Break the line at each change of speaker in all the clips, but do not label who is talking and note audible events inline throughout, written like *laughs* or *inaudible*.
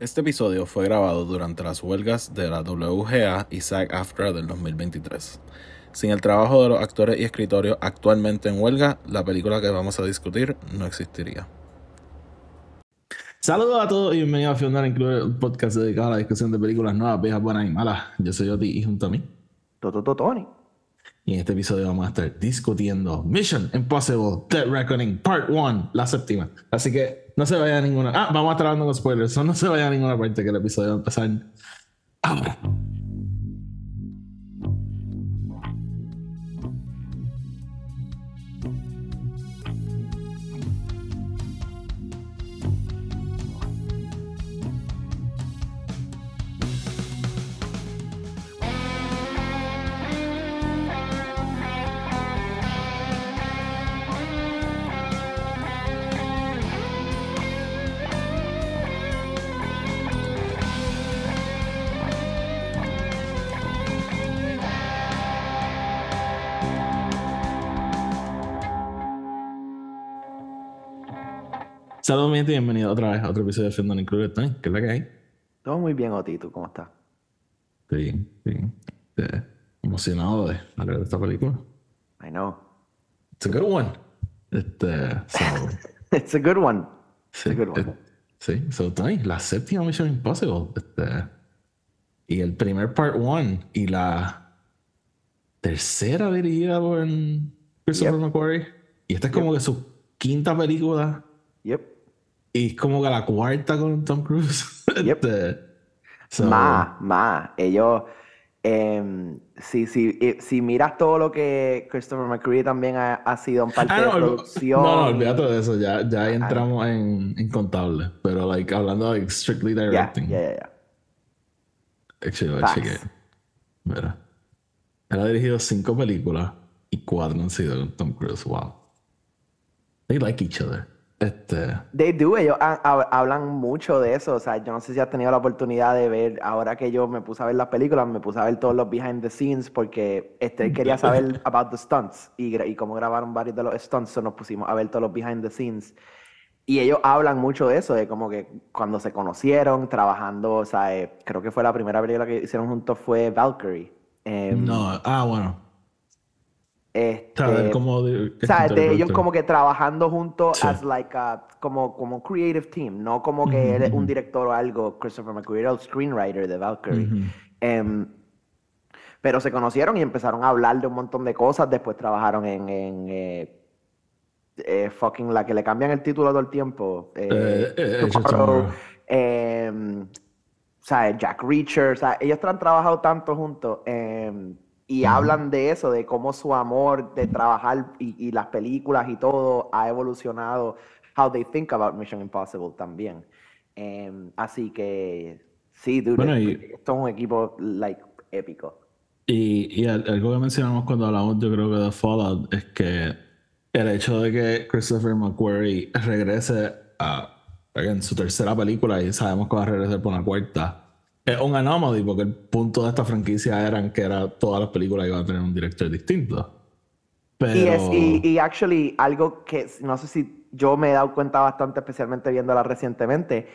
Este episodio fue grabado durante las huelgas de la WGA y SAG-AFTRA del 2023. Sin el trabajo de los actores y escritorios actualmente en huelga, la película que vamos a discutir no existiría.
Saludos a todos y bienvenidos a Final Include, un podcast dedicado a la discusión de películas nuevas, viejas, buenas y malas. Yo soy Oti y junto a mí.
Toto Tony.
Y en este episodio vamos a estar discutiendo Mission Impossible Dead Reckoning Part 1, la séptima. Así que no se vaya a ninguna. Ah, vamos a estar hablando con spoilers. no se vaya a ninguna parte que el episodio va a empezar ahora. Saludos, mi y bienvenido otra vez a otro episodio de Fendon Included Tony. ¿Qué es la que hay?
Todo muy bien, Oti. ¿Tú cómo estás?
Estoy bien, bien. Este, emocionado de hablar de esta película.
I know.
It's a good one. Este, so, *laughs*
It's a good one.
sí,
a good one.
eh, sí, so Tony, la séptima Mission Impossible. Este, y el primer part one y la tercera dirigida por Christopher
Yep.
McQuarrie. Y esta es como que su quinta película.
Yep.
Y es como que la cuarta con Tom Cruise. *laughs*
Yep.
Este, so,
Más, más. Ellos. em, si, si, eh, si miras todo lo que Christopher McCree también ha, ha sido en parte
Ah,
de
no, olv-
producción.
no, no, olvídate de eso, ya, ya ahí entramos en, en contable, pero like, hablando de strictly
Ya,
directing.
ya, ya, ya.
Mira. Él ha dirigido cinco películas y cuatro han sido con Tom Cruise. Wow. They like each other. Este.
They do, ellos ha- ha- hablan mucho de eso. O sea, yo no sé si has tenido la oportunidad de ver, ahora que yo me puse a ver las películas, me puse a ver todos los behind the scenes porque este quería saber *laughs* about the stunts y, y cómo grabaron varios de los stunts, so nos pusimos a ver todos los behind the scenes. Y ellos hablan mucho de eso, de como que cuando se conocieron, trabajando, o sea, eh, creo que fue la primera película que hicieron juntos fue Valkyrie. Em,
No, ah, bueno.
Este,
cómo de-
o sea, de ellos como que trabajando juntos
Sí.
as like a, como, como creative team, no como que él es un director o algo. Christopher McQuarrie era el screenwriter de Valkyrie. Em, pero se conocieron y empezaron a hablar de un montón de cosas. Después trabajaron en, en eh, eh, fucking la que le cambian el título todo el tiempo. eh,
Eh,
Tomorrow, em, o sea, Jack Reacher, o sea, ellos han trabajado tanto juntos em, y hablan de eso, de cómo su amor de trabajar y, y las películas y todo ha evolucionado, how they think about Mission Impossible también. Em, así que sí, dude,
Bueno,
esto-
y-
esto es un equipo like épico.
Y, y al- algo que mencionamos cuando hablamos, yo creo que de Fallout, es que el hecho de que Christopher McQuarrie regrese a en su tercera película y sabemos que va a regresar por una cuarta, es un anomaly porque el punto de esta franquicia era que era todas las películas iban a tener un director distinto. Pero...
Y, es, y, y actually, algo que no sé si yo me he dado cuenta bastante, especialmente viéndola recientemente,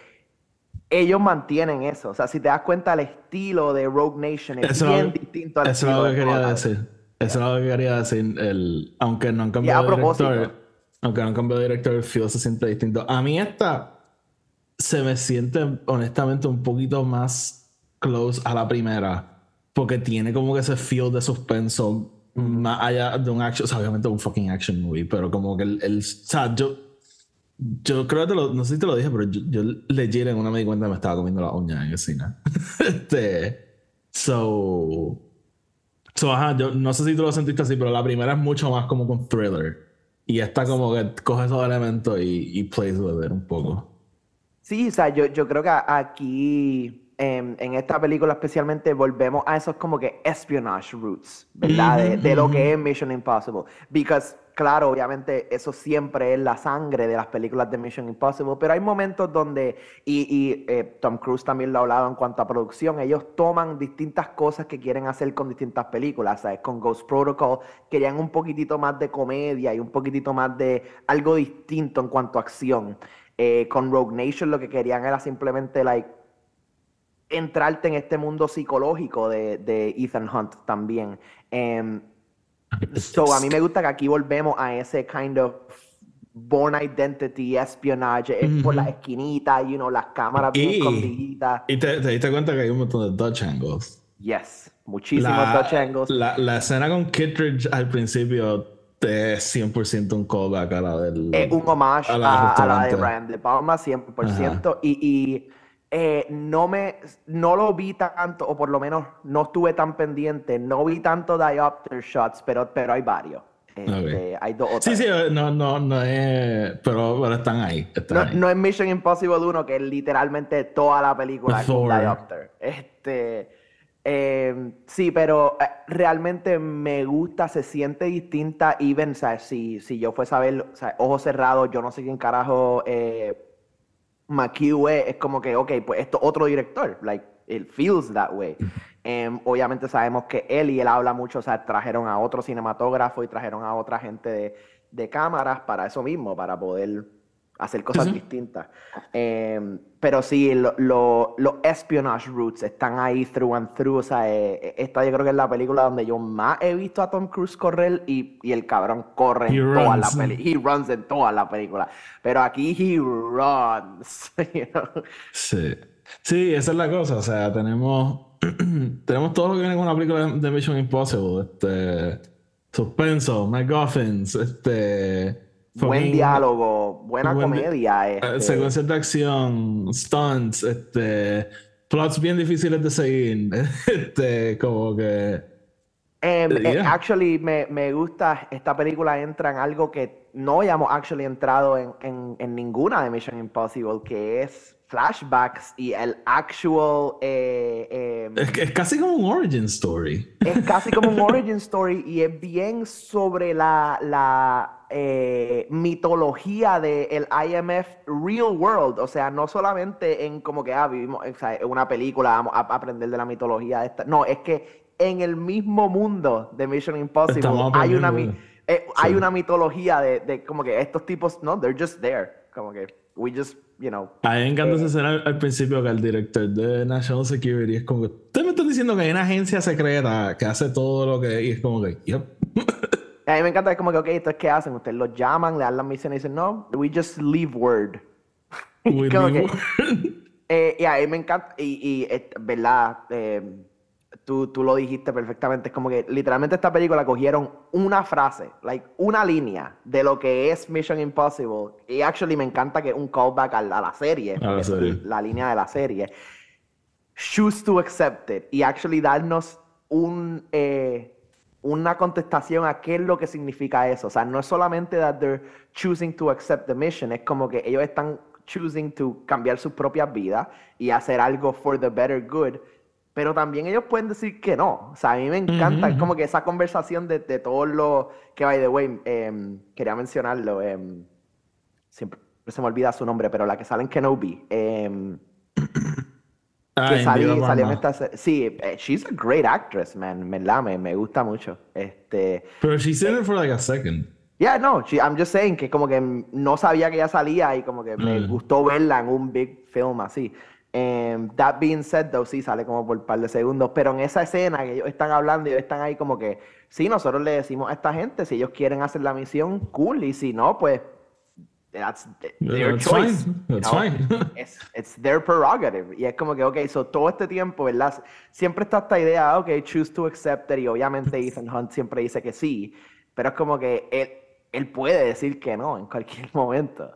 ellos mantienen eso. O sea, si te das cuenta, el estilo de Rogue Nation es
Eso
bien
lo-
distinto al
Eso es lo que
de
quería
Fallout.
decir. Eso es lo que quería decir. El, aunque no han cambiado de director, aunque no han cambiado de director, el feel se siente distinto. A mí esta se me siente honestamente un poquito más close a la primera. Porque tiene como que ese feel de suspenso más allá de un action, o sea, obviamente un fucking action movie, pero como que el, el o sea, yo, yo creo que te lo, no sé si te lo dije, pero yo, yo legit en una me di cuenta que me estaba comiendo la uña en el cine. *laughs* este, so, so, ajá, yo no sé si tú lo sentiste así, pero la primera es mucho más como con thriller. Y esta como que coge esos elementos y, y plays with it un poco.
Sí, o sea, yo, yo creo que aquí, en, en esta película especialmente, volvemos a esos como que espionage roots, ¿verdad? De, de lo que es Mission Impossible. Because, claro, obviamente eso siempre es la sangre de las películas de Mission Impossible, pero hay momentos donde, y, y, eh, Tom Cruise también lo ha hablado en cuanto a producción, ellos toman distintas cosas que quieren hacer con distintas películas, ¿sabes? Con Ghost Protocol querían un poquitito más de comedia y un poquitito más de algo distinto en cuanto a acción. Eh, con Rogue Nation lo que querían era simplemente like entrarte en este mundo psicológico de, de Ethan Hunt también. Em, so, a mí me gusta que aquí volvemos a ese kind of born identity, espionage, es por las esquinitas, you know, las cámaras bien
Y-
escondiditas.
Y te, te diste cuenta que hay un montón de Dutch angles.
Yes, muchísimos
La,
Dutch angles.
la, la escena con Kittredge al principio es 100% un callback a la del.
Es un homage
a la
a la de. Brian De Palma, 100%. Y, y eh, no me no lo vi tanto, o por lo menos no estuve tan pendiente. No vi tanto diopter shots, pero, pero hay varios. Este, Hay dos o
Sí, sí, no, no, no es. Pero, pero están ahí. Están
No,
ahí.
no es Mission Impossible 1, que es literalmente toda la película
Thor.
diopter. Este, eh, sí, pero eh, realmente me gusta, se siente distinta. Even, o sea, si, si yo fuese a ver, o sea, ojos cerrados, yo no sé quién carajo eh, McHugh es, es como que, ok, pues esto otro director. Like, it feels that way. Em, obviamente sabemos que él y él habla mucho, o sea, trajeron a otro cinematógrafo y trajeron a otra gente de, de cámaras para eso mismo, para poder hacer cosas distintas. Em, pero sí, lo- lo- los espionage roots están ahí through and through. O sea, eh, esta yo creo que es la película donde yo más he visto a Tom Cruise correr y, y el cabrón corre
He
en toda la
runs.
película. He runs en toda la película. Pero aquí he runs. *laughs* you know?
Sí. Sí, esa es la cosa. O sea, tenemos, *clears throat* tenemos todo lo que viene con una película de Mission Impossible. Este, suspenso, MacGuffins, este.
Buen diálogo, buena
buen di-
comedia.
eh,
este.
Secuencias de acción, stunts, este. Plots bien difíciles de seguir. *laughs* Este, como que.
Em, eh,
Yeah.
actually, me, me gusta, esta película entra en algo que no hayamos actually entrado en, en, en ninguna de Mission Impossible, que es flashbacks y el actual... eh, em,
Es, es casi como un origin story.
es casi como un *laughs* origin story y es bien sobre la, la eh, mitología del IMF real world. O sea, no solamente en como que ah, vivimos o sea, una película, vamos a aprender de la mitología de esta. No, es que en el mismo mundo de Mission Impossible hay una, eh, hay
Sí.
una mitología de, de como que estos tipos, no, they're just there. Como que we just, you know.
A mí me encanta
Eh.
esa escena al, al principio que el director de National Security es como que, ustedes me están diciendo que hay una agencia secreta que hace todo lo que... Y es como que, yep.
A mí me encanta, es como que, ok, ¿esto qué hacen? Ustedes los llaman, le dan la misión y dicen, no, we just leave word. *laughs*
We leave
que- *laughs* Eh, y a mí me encanta, y, y eh, verdad, Eh, tú, tú lo dijiste perfectamente, es como que literalmente esta película cogieron una frase, like una línea de lo que es Mission Impossible, y actually me encanta que es un callback a la, a la serie,
A la
es
serie.
la línea de la serie, choose to accept it, y actually darnos un... eh, una contestación a qué es lo que significa eso. O sea, no es solamente that they're choosing to accept the mission, es como que ellos están choosing to cambiar sus propias vidas y hacer algo for the better good, pero también ellos pueden decir que no. O sea, a mí me encanta, es como que esa conversación de, de todos los, que by the way, em, quería mencionarlo, em, siempre se me olvida su nombre, pero la que sale en Kenobi, em,
Ah,
que
en
salió, en esta Sí, eh, she's a great actress, man. Me, me gusta mucho. Este.
Pero she's in it for like a second.
Yeah, no, she- I'm just saying que como que no sabía que ella salía y como que me
Mm.
gustó verla en un big film así. Em, that being said, though, sí sale como por un par de segundos, pero en esa escena que ellos están hablando y ellos están ahí como que, sí, nosotros le decimos a esta gente si ellos quieren hacer la misión, cool, y si no, pues, that's their
That's
choice.
fine,
you
that's
know?
fine. *laughs*
It's, it's their prerogative. Y es como que, ok, so todo este tiempo, ¿verdad? Siempre está esta idea, ok, choose to accept it, y obviamente Ethan Hunt siempre dice que sí, pero es como que él, él puede decir que no en cualquier momento.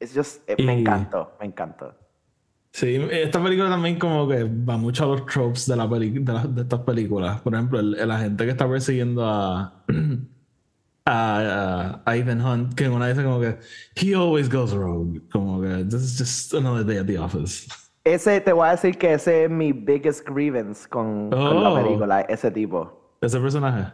It's just, eh, me
Y-
encantó, me encantó.
Sí, esta película también como que va mucho a los tropes de, la de, la- de estas películas. Por ejemplo, el, el agente que está persiguiendo a, *clears throat* a, a Ethan Hunt, que una dice como que he always goes rogue. Como que this is just another day at the office.
Ese, te voy a decir que ese es mi biggest grievance con, con la
Oh.
película, ese tipo.
Ese personaje.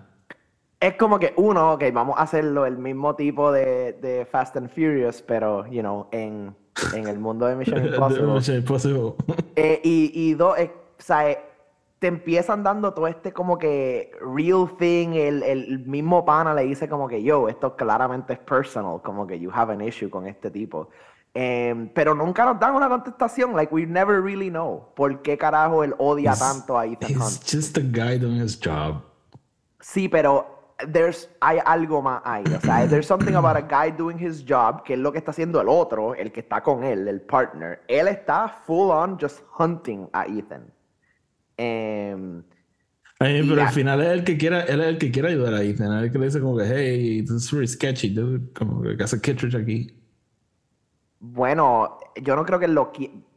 Es como que uno, ok, vamos a hacerlo el mismo tipo de, de Fast and Furious, pero, you know, en, en el mundo de Mission *laughs* Impossible.
Mission Impossible.
Eh, y, y dos, o sea, eh, te empiezan dando todo este como que real thing, el, el mismo pana le dice como que yo, esto claramente es personal, como que you have an issue con este tipo. Em, pero nunca nos dan una contestación. Like, we never really know por qué carajo él odia tanto a Ethan
He's
Hunt.
just a guy doing his job.
Sí, pero there's, hay algo más ahí. O sea, there's something about a guy doing his job, que es lo que está haciendo el otro, el que está con él, el partner. Él está full on just hunting a Ethan. Em,
Ay, pero al final es el que quiere, él es el que quiere ayudar a Ethan. Es el que le dice como que, hey, this is really sketchy, dude. Como que hace Kittredge aquí.
bueno, yo no creo que él lo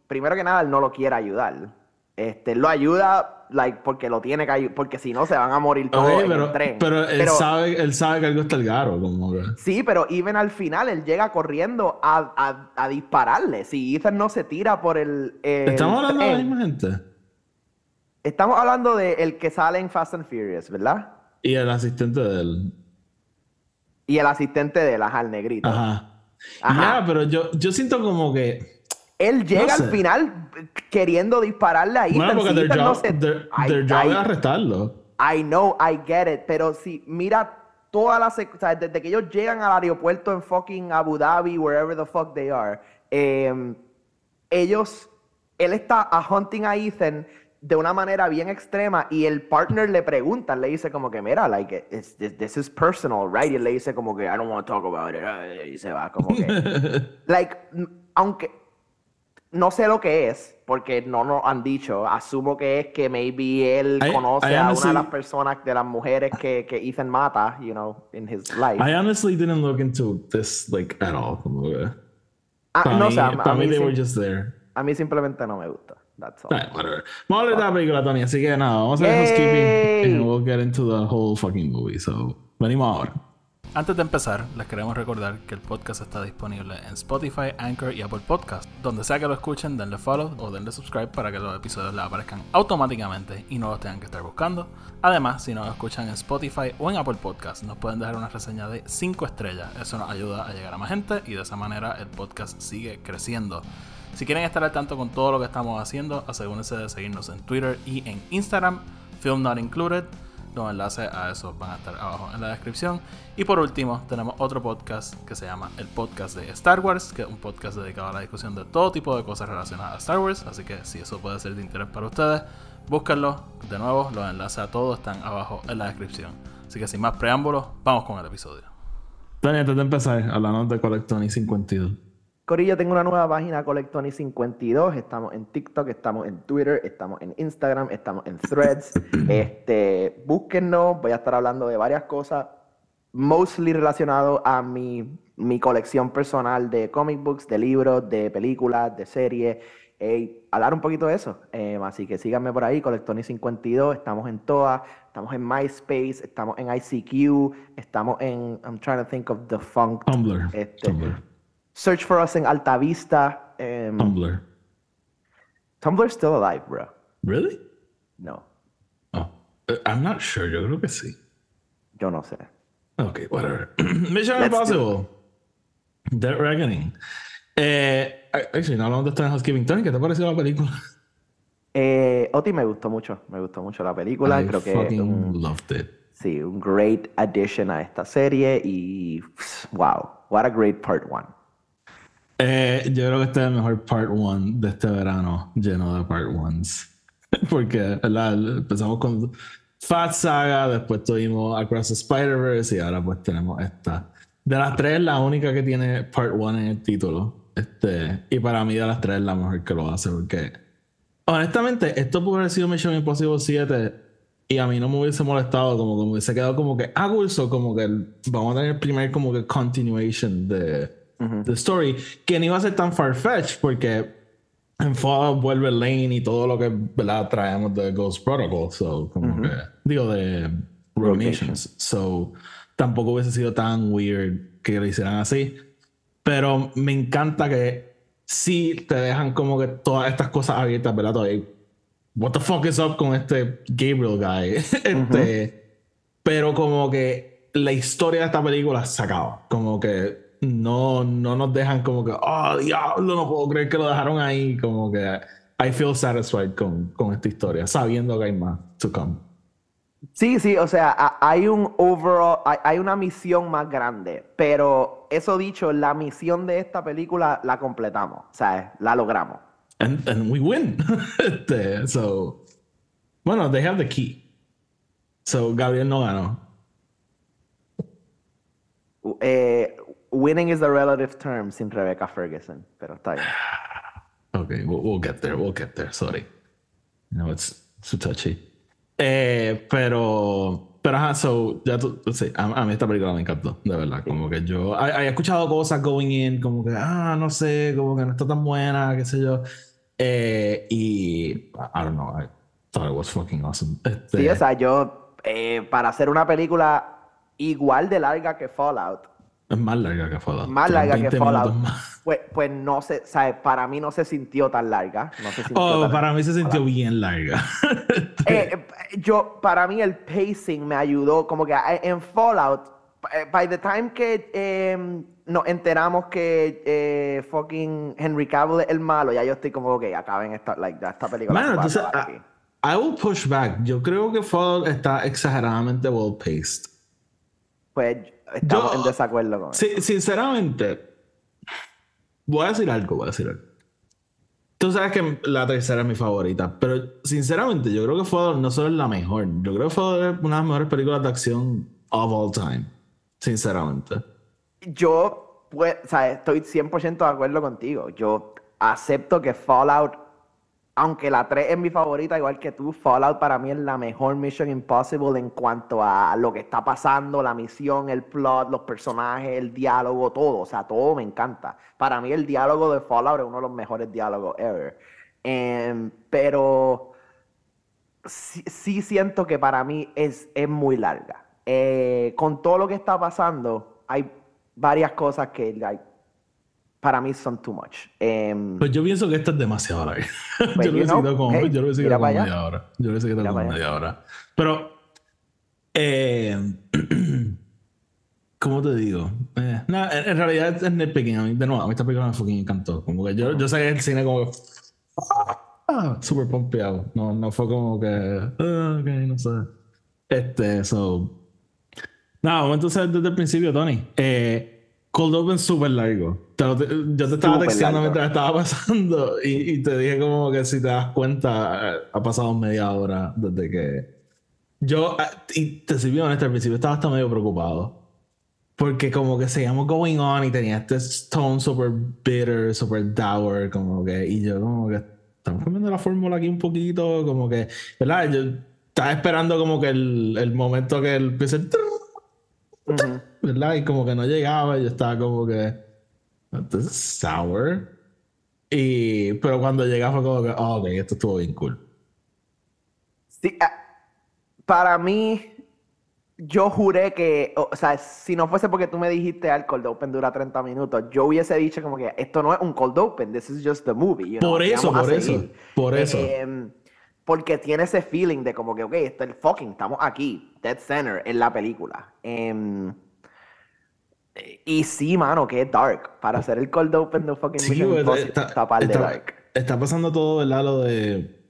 Primero que nada, él no lo quiere ayudar. Este, él lo ayuda, like, porque lo tiene que ayudar, porque si no se van a morir todos en
pero,
el tren.
pero él sabe, él sabe que algo está el garo, como que.
Sí, pero even al final él llega corriendo a, a- a dispararle. Si Ethan no se tira por el. el
Estamos hablando de la misma gente.
Estamos hablando de el que sale en Fast and Furious, ¿verdad?
Y el asistente de él.
Y el asistente de él, ajá, el negrito.
Ajá.
Ajá.
Ya, pero yo, yo siento como que.
Él llega
sé.
al final queriendo dispararle a Ethan.
Bueno, porque their job,
no se-
their, their job es arrestarlo.
I know, I get it, pero si mira toda la sec- o sea, desde que ellos llegan al aeropuerto en fucking Abu Dhabi, wherever the fuck they are, em, ellos, él está a hunting a Ethan de una manera bien extrema y el partner le pregunta, le dice como que, mira, like, it's- this, this is personal, right? Y le dice como que, I don't want to talk about it, y se va como que, *laughs* like, aunque no sé lo que es, porque no nos han dicho. Asumo que es que maybe él
I-
conoce
I
a una de las personas, de las mujeres que, que Ethan mata, you know, in his life.
I honestly didn't look into this like at all. Como que.
Ah, no
mí,
sé, a,
para mí
mí
they were just there.
a mí simplemente no me gusta. That's all.
Whatever. Vamos a hablar de la película, Tony. Así que nada, vamos a hacer housekeeping and we'll get into the whole fucking movie. So, venimos ahora.
Antes de empezar, les queremos recordar que el podcast está disponible en Spotify, Anchor y Apple Podcast. Donde sea que lo escuchen, denle follow o denle subscribe para que los episodios les aparezcan automáticamente y no los tengan que estar buscando. Además, si nos escuchan en Spotify o en Apple Podcast, nos pueden dejar una reseña de 5 estrellas. Eso nos ayuda a llegar a más gente y de esa manera el podcast sigue creciendo. Si quieren estar al tanto con todo lo que estamos haciendo, asegúrense de seguirnos en Twitter y en Instagram, Film Not Included. Los enlaces a eso van a estar abajo en la descripción. Y por último, tenemos otro podcast que se llama El Podcast de Star Wars, que es un podcast dedicado a la discusión de todo tipo de cosas relacionadas a Star Wars. Así que si eso puede ser de interés para ustedes, búsquenlo. De nuevo, los enlaces a todos están abajo en la descripción. Así que sin más preámbulos, vamos con el episodio.
Antes de empezar, hablando de Collectoni 52.
Corillo, tengo una nueva página, Colectoni52. Estamos en TikTok, estamos en Twitter, estamos en Instagram, estamos en Threads. *clears throat* Este, búsquennos, voy a estar hablando de varias cosas, mostly relacionado a mi, mi colección personal de comic books, de libros, de películas, de series. eh, hablar un poquito de eso. Eh, así que síganme por ahí, Colectoni52. Estamos en todas. Estamos en MySpace, estamos en ICQ, estamos en. I'm trying to think of the funk.
Tumblr.
Este,
Tumblr.
Search for us en Alta Vista. em,
Tumblr.
Tumblr's still alive, bro.
Really?
No,
Oh. Uh, I'm not sure. Yo creo que sí.
yo no sé.
Okay, whatever. *clears throat* Mission
Let's
Impossible. Dead Reckoning. Eh, actually, no hablamos de esto en Housekeeping. Tony, ¿qué te pareció la película?
Eh, Oti me gustó mucho, me gustó mucho la película.
I
Creo que
fucking
un,
loved it.
sí, un great addition a esta serie y wow, what a great part one.
Eh, yo creo que este es el mejor part one de este verano, lleno de part ones. *laughs* Porque empezamos con Fat Saga, después tuvimos Across the Spider-Verse y ahora pues tenemos esta. De las tres, la única que tiene part one en el título. Este, y para mí de las tres, la mejor que lo hace. Porque honestamente, esto pudo haber sido Mission Impossible 7 y a mí no me hubiese molestado, como que me hubiese quedado como que, ah, Wilson, como que vamos a tener el primer como que continuation de, de story, que no iba a ser tan far-fetched porque en Fallout vuelve Lane y todo lo que ¿verdad? traemos de Ghost Protocol, so, como que, digo, de Rogue Nations. So, tampoco hubiese sido tan weird que lo hicieran así. Pero me encanta que sí te dejan como que todas estas cosas abiertas, ¿verdad? Todavía, what the fuck is up con este Gabriel guy? *laughs* este, Pero como que la historia de esta película se acaba. Como que no, no nos dejan como que, oh, diablo, no puedo creer que lo dejaron ahí. Como que I feel satisfied con, con esta historia, sabiendo que hay más to come.
Sí, sí, o sea, hay un overall, hay, una misión más grande, pero eso dicho, la misión de esta película la completamos, ¿sabes? La logramos.
And, and we win. *laughs* este, so, bueno, they have the key. So, Gabriel no ganó.
Eh, winning is a relative term sin Rebecca Ferguson, pero está bien.
Okay, we'll, we'll get there. We'll get there. Sorry. You know, it's too touchy. Eh, pero, pero ajá, so, ya tú, sí, a, a mí esta película me encantó, de verdad. Como que yo, he, he escuchado cosas going in, como que, ah, no sé, como que no está tan buena, qué sé yo. Eh, y, I don't know, I thought it was fucking awesome. Este,
Sí, o sea, yo, eh, para hacer una película igual de larga que Fallout,
es más larga que Fallout.
más larga que
20
Fallout, *laughs* pues, pues no sé, ¿sabes? Para mí no se sintió tan larga. No se sintió
Oh,
tan-
para mí se sintió bien larga. *laughs*
Eh, eh, yo, para mí el pacing me ayudó, como que eh, en Fallout, eh, by the time que eh, nos enteramos que eh, fucking Henry Cavill es el malo, ya yo estoy como, ok, acaben esta, like, esta película.
Mano, entonces, I. I will push back. Yo creo que Fallout está exageradamente well paced.
Pues estamos
yo-
en desacuerdo con eso.
Sí, sinceramente, voy a decir algo, voy a decir algo. Tú sabes que la tercera es mi favorita, pero sinceramente yo creo que Fallout no solo es la mejor, yo creo que Fallout es una de las mejores películas de acción of all time. Sinceramente.
Yo, pues, o sea, estoy 100% de acuerdo contigo. Yo acepto que Fallout, aunque la 3 es mi favorita, igual que tú, Fallout para mí es la mejor Mission Impossible en cuanto a lo que está pasando, la misión, el plot, los personajes, el diálogo, todo. O sea, todo me encanta. Para mí el diálogo de Fallout es uno de los mejores diálogos ever. Em, pero sí, sí siento que para mí es, es muy larga. Eh, con todo lo que está pasando, hay varias cosas que like, para mí son too much. Em,
Pues yo pienso que esta es demasiado larga.
Pues, *laughs*
yo lo
know,
como,
hey,
yo lo he seguido como media hora. Yo lo he seguido como media hora. Pero, eh, *clears throat* ¿cómo te digo? Eh, en, en realidad es nitpicking. A mí, de nuevo, a mí esta película me fucking encantó. Como que yo, yo saqué el cine como ah, super pompeado. No, no fue como que, ah, ok, no sé. Este, so. Nada, vamos entonces desde el principio, Tony. Eh, Cold Open súper largo. Te yo te estaba
Súper
texteando
largo.
mientras estaba *laughs* pasando y, y te dije como que si te das cuenta, eh, ha pasado media hora desde que... Yo, ah, y te sirvió honesto, al principio estaba hasta medio preocupado. Porque como que seguíamos going on y tenía este tone super bitter, super dour, como que... Y yo como que... Estamos cambiando la fórmula aquí un poquito, como que... ¿Verdad? Yo estaba esperando como que el, el momento que empiece... el. ¿Verdad? Y como que no llegaba, y yo estaba como que, this is sour. Y, pero cuando llegaba fue como que, oh, ok, esto estuvo bien cool.
Sí, ah, para mí, yo juré que, o, sea, si no fuese porque tú me dijiste al cold open dura 30 minutos, yo hubiese dicho como que esto no es un cold open, this is just the movie. you know,
Por eso, por eso, por eso.
Porque tiene ese feeling de como que, ok, esto es el fucking, estamos aquí, dead center en la película. Em, y sí, mano, que es dark. Para hacer el cold open de fucking
Sí,
Mission Impossible,
está,
está par de
está-
dark.
está pasando todo, ¿verdad? Lo de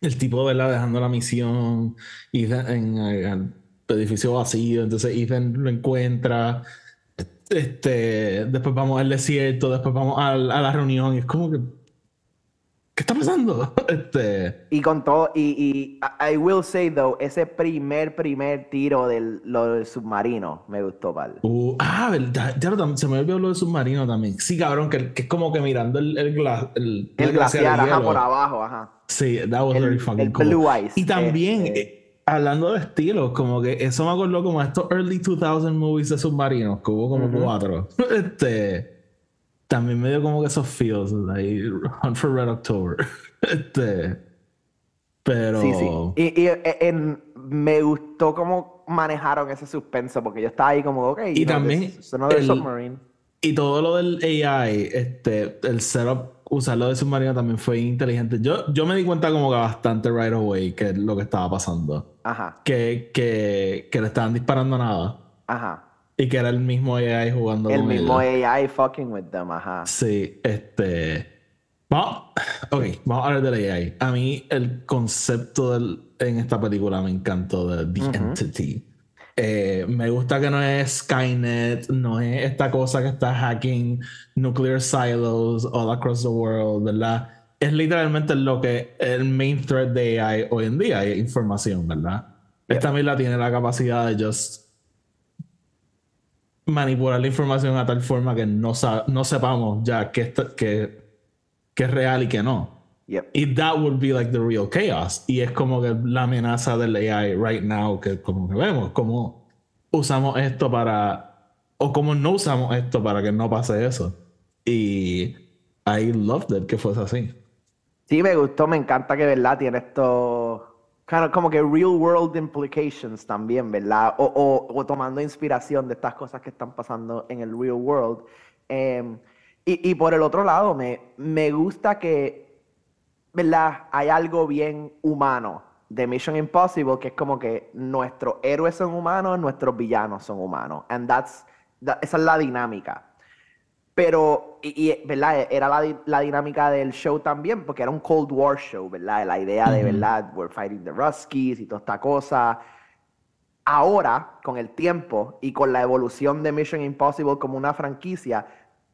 el tipo, ¿verdad? Dejando la misión Ethan, en el edificio vacío, entonces Ethan lo encuentra. Este, después vamos al desierto, después vamos al- a, la reunión y es como que ¿qué está pasando? *laughs* Este,
Y con todo, y, y I will say though, ese primer, primer tiro del, lo del submarino me gustó, pal.
Uh, ah, verdad. Ya lo se me olvidó lo del submarino también. Sí, cabrón, que, que es como que mirando el, el, gla- el,
El glaciar, ajá, por abajo, ajá.
Sí, that was very fucking
el
cool.
blue ice,
Y también,
este-
eh, hablando de estilos, como que eso me acordó como estos early 2000 movies de submarinos, que hubo como cuatro. *laughs* este, también me dio como que esos feels, like Hunt for Red October. *laughs* este, pero...
Sí, sí. Y, y, eh, en- me gustó cómo manejaron ese suspenso, porque yo estaba ahí como, ok,
Y también
this
el-
submarine.
Y todo lo del AI, este, el setup, usarlo de submarino también fue inteligente. Yo, yo me di cuenta como que bastante right away que es lo que estaba pasando.
Ajá,
Que, que, que le estaban disparando nada.
ajá.
Y que era el mismo AI jugando
El
con
mismo. AI fucking with them, ajá.
Sí, este. Vamos, ok, vamos a hablar del AI. A mí el concepto del en esta película me encantó de The Entity. Eh, me gusta que no es Skynet, no es esta cosa que está hacking nuclear silos all across the world, ¿verdad? Es literalmente lo que el main threat de AI hoy en día, es información, ¿verdad? Esta misma tiene la capacidad de just manipular la información a tal forma que no, no sepamos ya qué, que, es real y qué no. Y that would be like the real chaos. Y es como que la amenaza del AI right now, que como que vemos, como usamos esto para, o como no usamos esto para que no pase eso. Y I loved it que fuese así.
Sí, me gustó, me encanta que, ¿verdad? Tiene esto como que real world implications también, ¿verdad? O, o, tomando inspiración de estas cosas que están pasando en el real world. Em, y, y, por el otro lado, me, me gusta que, ¿verdad? Hay algo bien humano de Mission Impossible que es como que nuestros héroes son humanos, nuestros villanos son humanos. And that's, esa es la dinámica. Pero, y, ¿verdad? Era la, la, dinámica del show también, porque era un Cold War show, ¿verdad? La idea de, ¿verdad? We're fighting the Ruskies y toda esta cosa. Ahora, con el tiempo y con la evolución de Mission Impossible como una franquicia,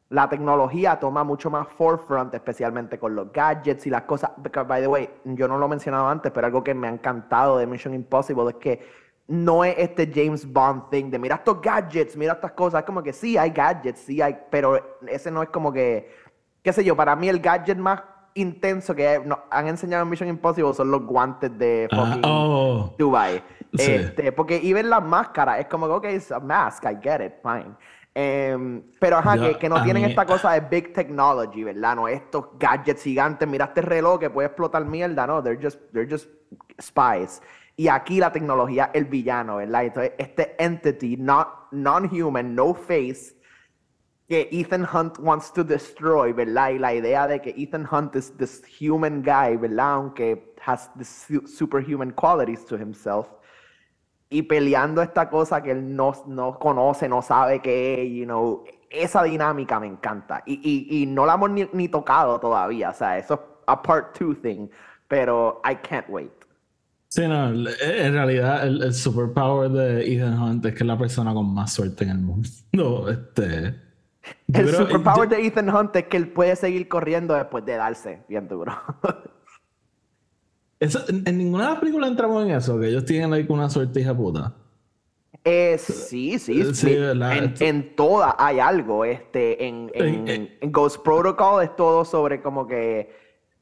la tecnología toma mucho más forefront, especialmente con los gadgets y las cosas. by the way, yo no lo he mencionado antes, pero algo que me ha encantado de Mission Impossible es que no es este James Bond thing de mira estos gadgets, mira estas cosas. Es como que sí hay gadgets, sí hay, pero ese no es como que, qué sé yo, para mí el gadget más intenso que han enseñado en Mission Impossible son los guantes de ah, fucking oh. Dubai. Este, porque y ver las máscaras es como que, ok, it's a mask, I get it, fine. Em, pero ajá, que, no tienen esta cosa de big technology, ¿verdad? No estos gadgets gigantes, mira este reloj que puede explotar mierda, no, they're just, they're just spies. Y aquí la tecnología, el villano, ¿verdad? Entonces, este entity, non-human, no face, que Ethan Hunt wants to destroy, ¿verdad? Y la idea de que Ethan Hunt es this human guy, ¿verdad? Aunque has this superhuman qualities to himself. Y peleando esta cosa que él no, no conoce, no sabe qué es, you know. Esa dinámica me encanta. Y, y, y no la hemos ni, ni, tocado todavía. O sea, eso es a part two thing. Pero I can't wait.
Sí, no, en realidad el, superpower de Ethan Hunt es que es la persona con más suerte en el mundo. *laughs* Este,
el superpower de Ethan Hunt es que él puede seguir corriendo después de darse bien duro. *laughs*
Eso, en, ninguna de las películas entramos en eso, que ellos tienen like, una suerte hija puta.
Eh, sí, sí, sí. en, en todas hay algo. Este, en, en, en Ghost Protocol es todo sobre como que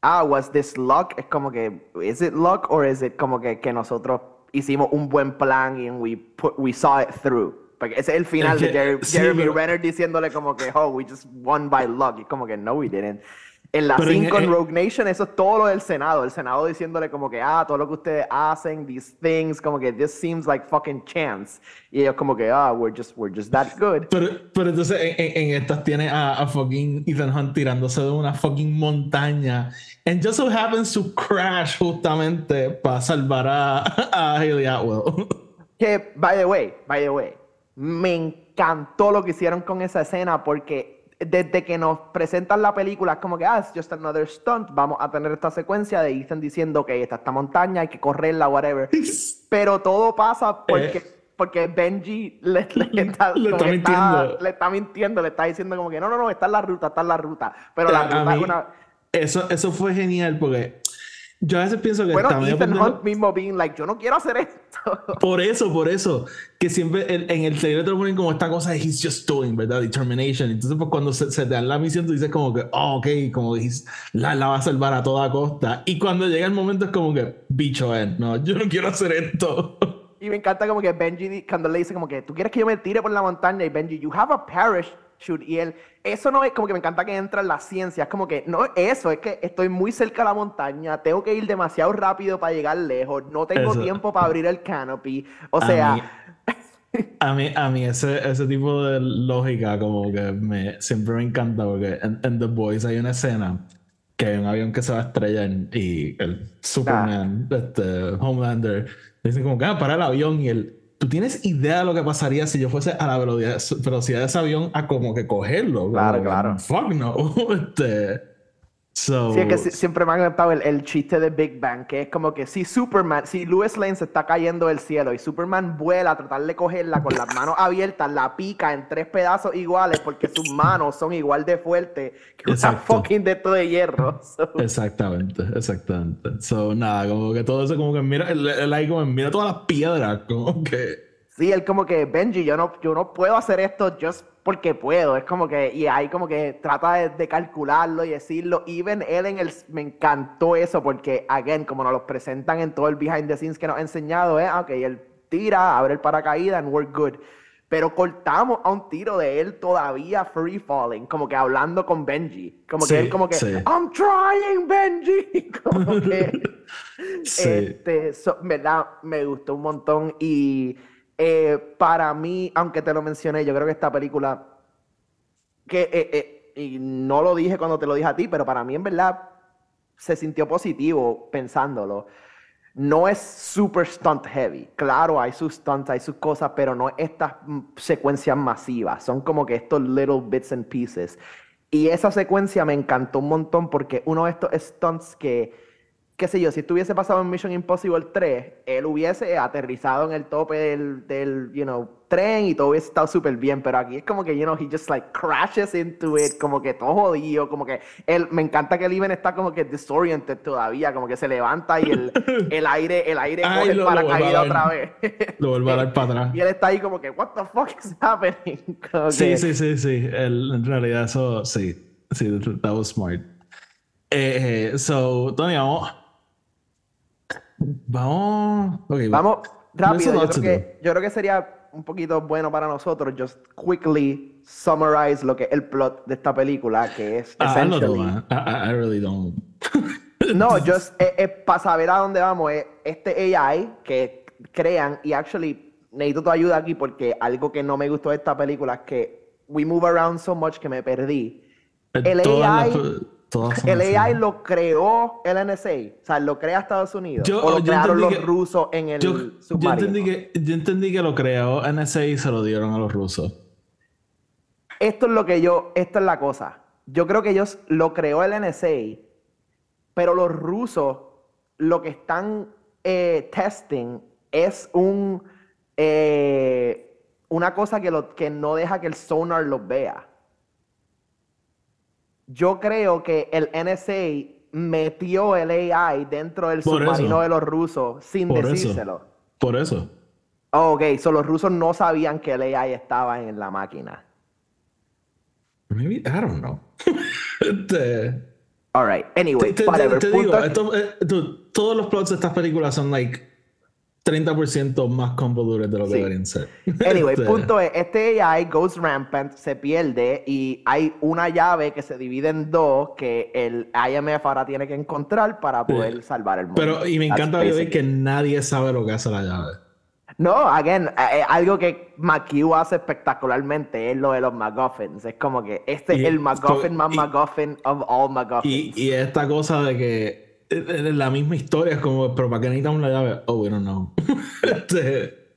ah, was this luck? Es como que, ¿is it luck or is it como que, que nosotros hicimos un buen plan y we, put, we saw it through? Porque ese es el final de Jeremy Renner diciéndole como que, oh, we just won by luck. Y como que, no, we didn't. En la 5 en, Rogue Nation, eso es todo lo del Senado. El Senado diciéndole como que, ah, todo lo que ustedes hacen, these things, como que this seems like fucking chance. Y ellos como que, ah, we're just, we're just that good.
Pero, pero entonces en, estas tiene a, a, fucking Ethan Hunt tirándose de una fucking montaña. And just so happens to crash justamente para salvar a, a Haley Atwell. *laughs*
Que, by the way, by the way, me encantó lo que hicieron con esa escena porque desde que nos presentan la película, es como que, ah, es just another stunt, vamos a tener esta secuencia de Ethan diciendo que está esta montaña, hay que correrla, whatever. *laughs* Pero todo pasa porque, eh. porque Benji *laughs* le, está, mintiendo. le está mintiendo, le está diciendo como que, no, no, no, está en la ruta, está en la ruta. Pero la ruta es una...
Eso, eso fue genial porque yo a veces pienso que
bueno, Ethan Hunt mismo being like, yo no quiero hacer esto. *laughs*
Por eso, por eso. Que siempre en el trailer te lo ponen como esta cosa de he's just doing, ¿verdad? Determination. Entonces, pues cuando se, te dan la misión, tú dices como que, oh, ok, como que la, la, va a salvar a toda costa. Y cuando llega el momento es como que, bicho, eh, no, yo no quiero hacer esto.
Y me encanta como que Benji, cuando le dice como que, tú quieres que yo me tire por la montaña y Benji, you have a parish y él, eso no es como que me encanta que entra en la ciencia, es como que no eso, es que estoy muy cerca de la montaña, tengo que ir demasiado rápido para llegar lejos, no tengo tiempo para abrir el canopy, o sea... *laughs*
a mí, a mí ese, ese tipo de lógica como que me, siempre me encanta porque en, The Boys hay una escena que hay un avión que se va a estrellar y el Superman, este, Homelander, dicen como que ah, para el avión y el ¿Tú tienes idea de lo que pasaría si yo fuese a la velocidad, de ese avión a como que cogerlo?
Claro, claro.
Fuck no. *laughs* este, So,
Sí, es que si- siempre me ha encantado el, el chiste de Big Bang, que es como que si Superman, si Lois Lane se está cayendo del cielo y Superman vuela a tratar de cogerla con las manos abiertas, la pica en tres pedazos iguales porque sus manos son igual de fuertes que una
Exacto.
fucking de esto de hierro. So,
Exactamente, exactamente. So, nada, como que todo eso, como que mira, el, el ahí como mira todas las piedras, como que.
Sí, él como que, Benji, yo no, yo no puedo hacer esto just porque puedo. Es como que, y ahí como que trata de, de calcularlo y decirlo. Even él en el, me encantó eso porque, again, como nos lo presentan en todo el behind the scenes que nos ha enseñado, es, ok, él tira, abre el paracaídas and we're good. Pero cortamos a un tiro de él todavía free falling, como que hablando con Benji. Como
Sí,
que él como que,
sí.
I'm trying, Benji. *laughs* Como que... *laughs*
Sí.
Este, so- verdad, me gustó un montón y eh, para mí, aunque te lo mencioné, yo creo que esta película, que, eh, eh, y no lo dije cuando te lo dije a ti, pero para mí en verdad se sintió positivo pensándolo. No es super stunt heavy. Claro, hay sus stunts, hay sus cosas, pero no estas mm, secuencias masivas. Son como que estos little bits and pieces. Y esa secuencia me encantó un montón porque uno de estos stunts que, qué sé yo, si estuviese pasado en Mission Impossible 3, él hubiese aterrizado en el tope del, del you know, tren y todo hubiese estado súper bien, pero aquí es como que, you know, he just like crashes into it, como que todo jodido, como que él, me encanta que el Even está como que disoriented todavía, como que se levanta y el, *laughs* el aire, el aire
Ay,
coge el
lo- vuelve a
paracaídas otra vez. *laughs*
Lo vuelvo a dar para atrás.
Y él está ahí como que, what the fuck is happening? *laughs* Como
Sí,
que-
sí, sí, sí. El- en realidad, eso sí. Sí, that was smart. Eh, eh, so, Tony, vamos. Vamos.
Vamos rápido. Yo creo, que, yo creo que sería un poquito bueno para nosotros just quickly summarize lo que es el plot de esta película, que es
Ah,
essentially...
man. I, I- I really don't.
No, *laughs* just para saber a dónde vamos, es este AI que crean y actually necesito tu ayuda aquí porque algo que no me gustó de esta película es que we move around so much que me perdí. El
Todas
AI,
las- todas *laughs*
el
así.
AI lo creó el NSA, o sea, lo crea Estados Unidos
Yo-
o lo
yo
crearon
entendí
los
que-
rusos en el
Yo, yo
submarino.
entendí que, yo entendí que lo creó NSA y se lo dieron a los rusos.
Esto es lo que yo, esta es la cosa. Yo creo que ellos lo creó el NSA, pero los rusos lo que están eh, testing es un eh, una cosa que, lo, que no deja que el sonar los vea. Yo creo que el NSA metió el AI dentro del
Por
submarino
eso.
de los rusos sin
Por eso.
decírselo.
Por eso.
Oh, ok, so los rusos no sabían que el AI estaba en la máquina.
Maybe, I don't know. *laughs* Este,
Alright, anyway,
te, te-
whatever.
te
punto
digo,
es-
esto- eh, tú- todos los plots de estas películas son like 30% más convoluted de lo que
Sí.
deberían ser. *laughs*
Anyway,
Este,
punto es, este AI goes rampant, se pierde y hay una llave que se divide en dos que el IMF ahora tiene que encontrar para poder salvar el mundo.
Pero, y me encanta ver que nadie sabe lo que hace la llave.
No, again, eh, eh, algo que McHugh hace espectacularmente es lo de los MacGuffins. Es como que este
Y-
es el MacGuffin más MacGuffin of all MacGuffins.
y esta cosa de que la misma historia es como, pero ¿para qué necesitamos la llave? Oh, we don't know. Este,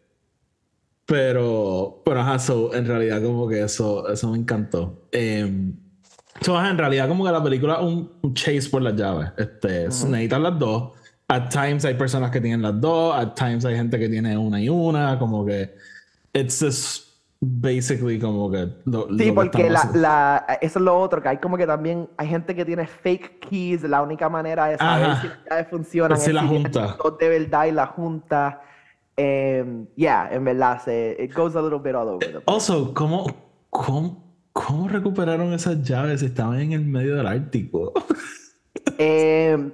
pero, pero ajá, so, en realidad como que eso, eso me encantó. Eh, so, en realidad como que la película un, un chase por las llaves. Este, so, necesitan las dos. At times hay personas que tienen las dos, at times hay gente que tiene una y una, como que it's just basically como que lo, lo
Sí,
que
porque la,
estamos-
la, eso es lo otro, que hay como que también hay gente que tiene fake keys, la única manera de saber
Ajá.
si las llaves funcionan es
la
si tienen
junta.
de verdad y la junta. Eh, yeah, en verdad, se, it goes a little bit all over the place.
Also, ¿cómo, cómo, cómo recuperaron esas llaves estaban en el medio del Ártico? *laughs*
Eh,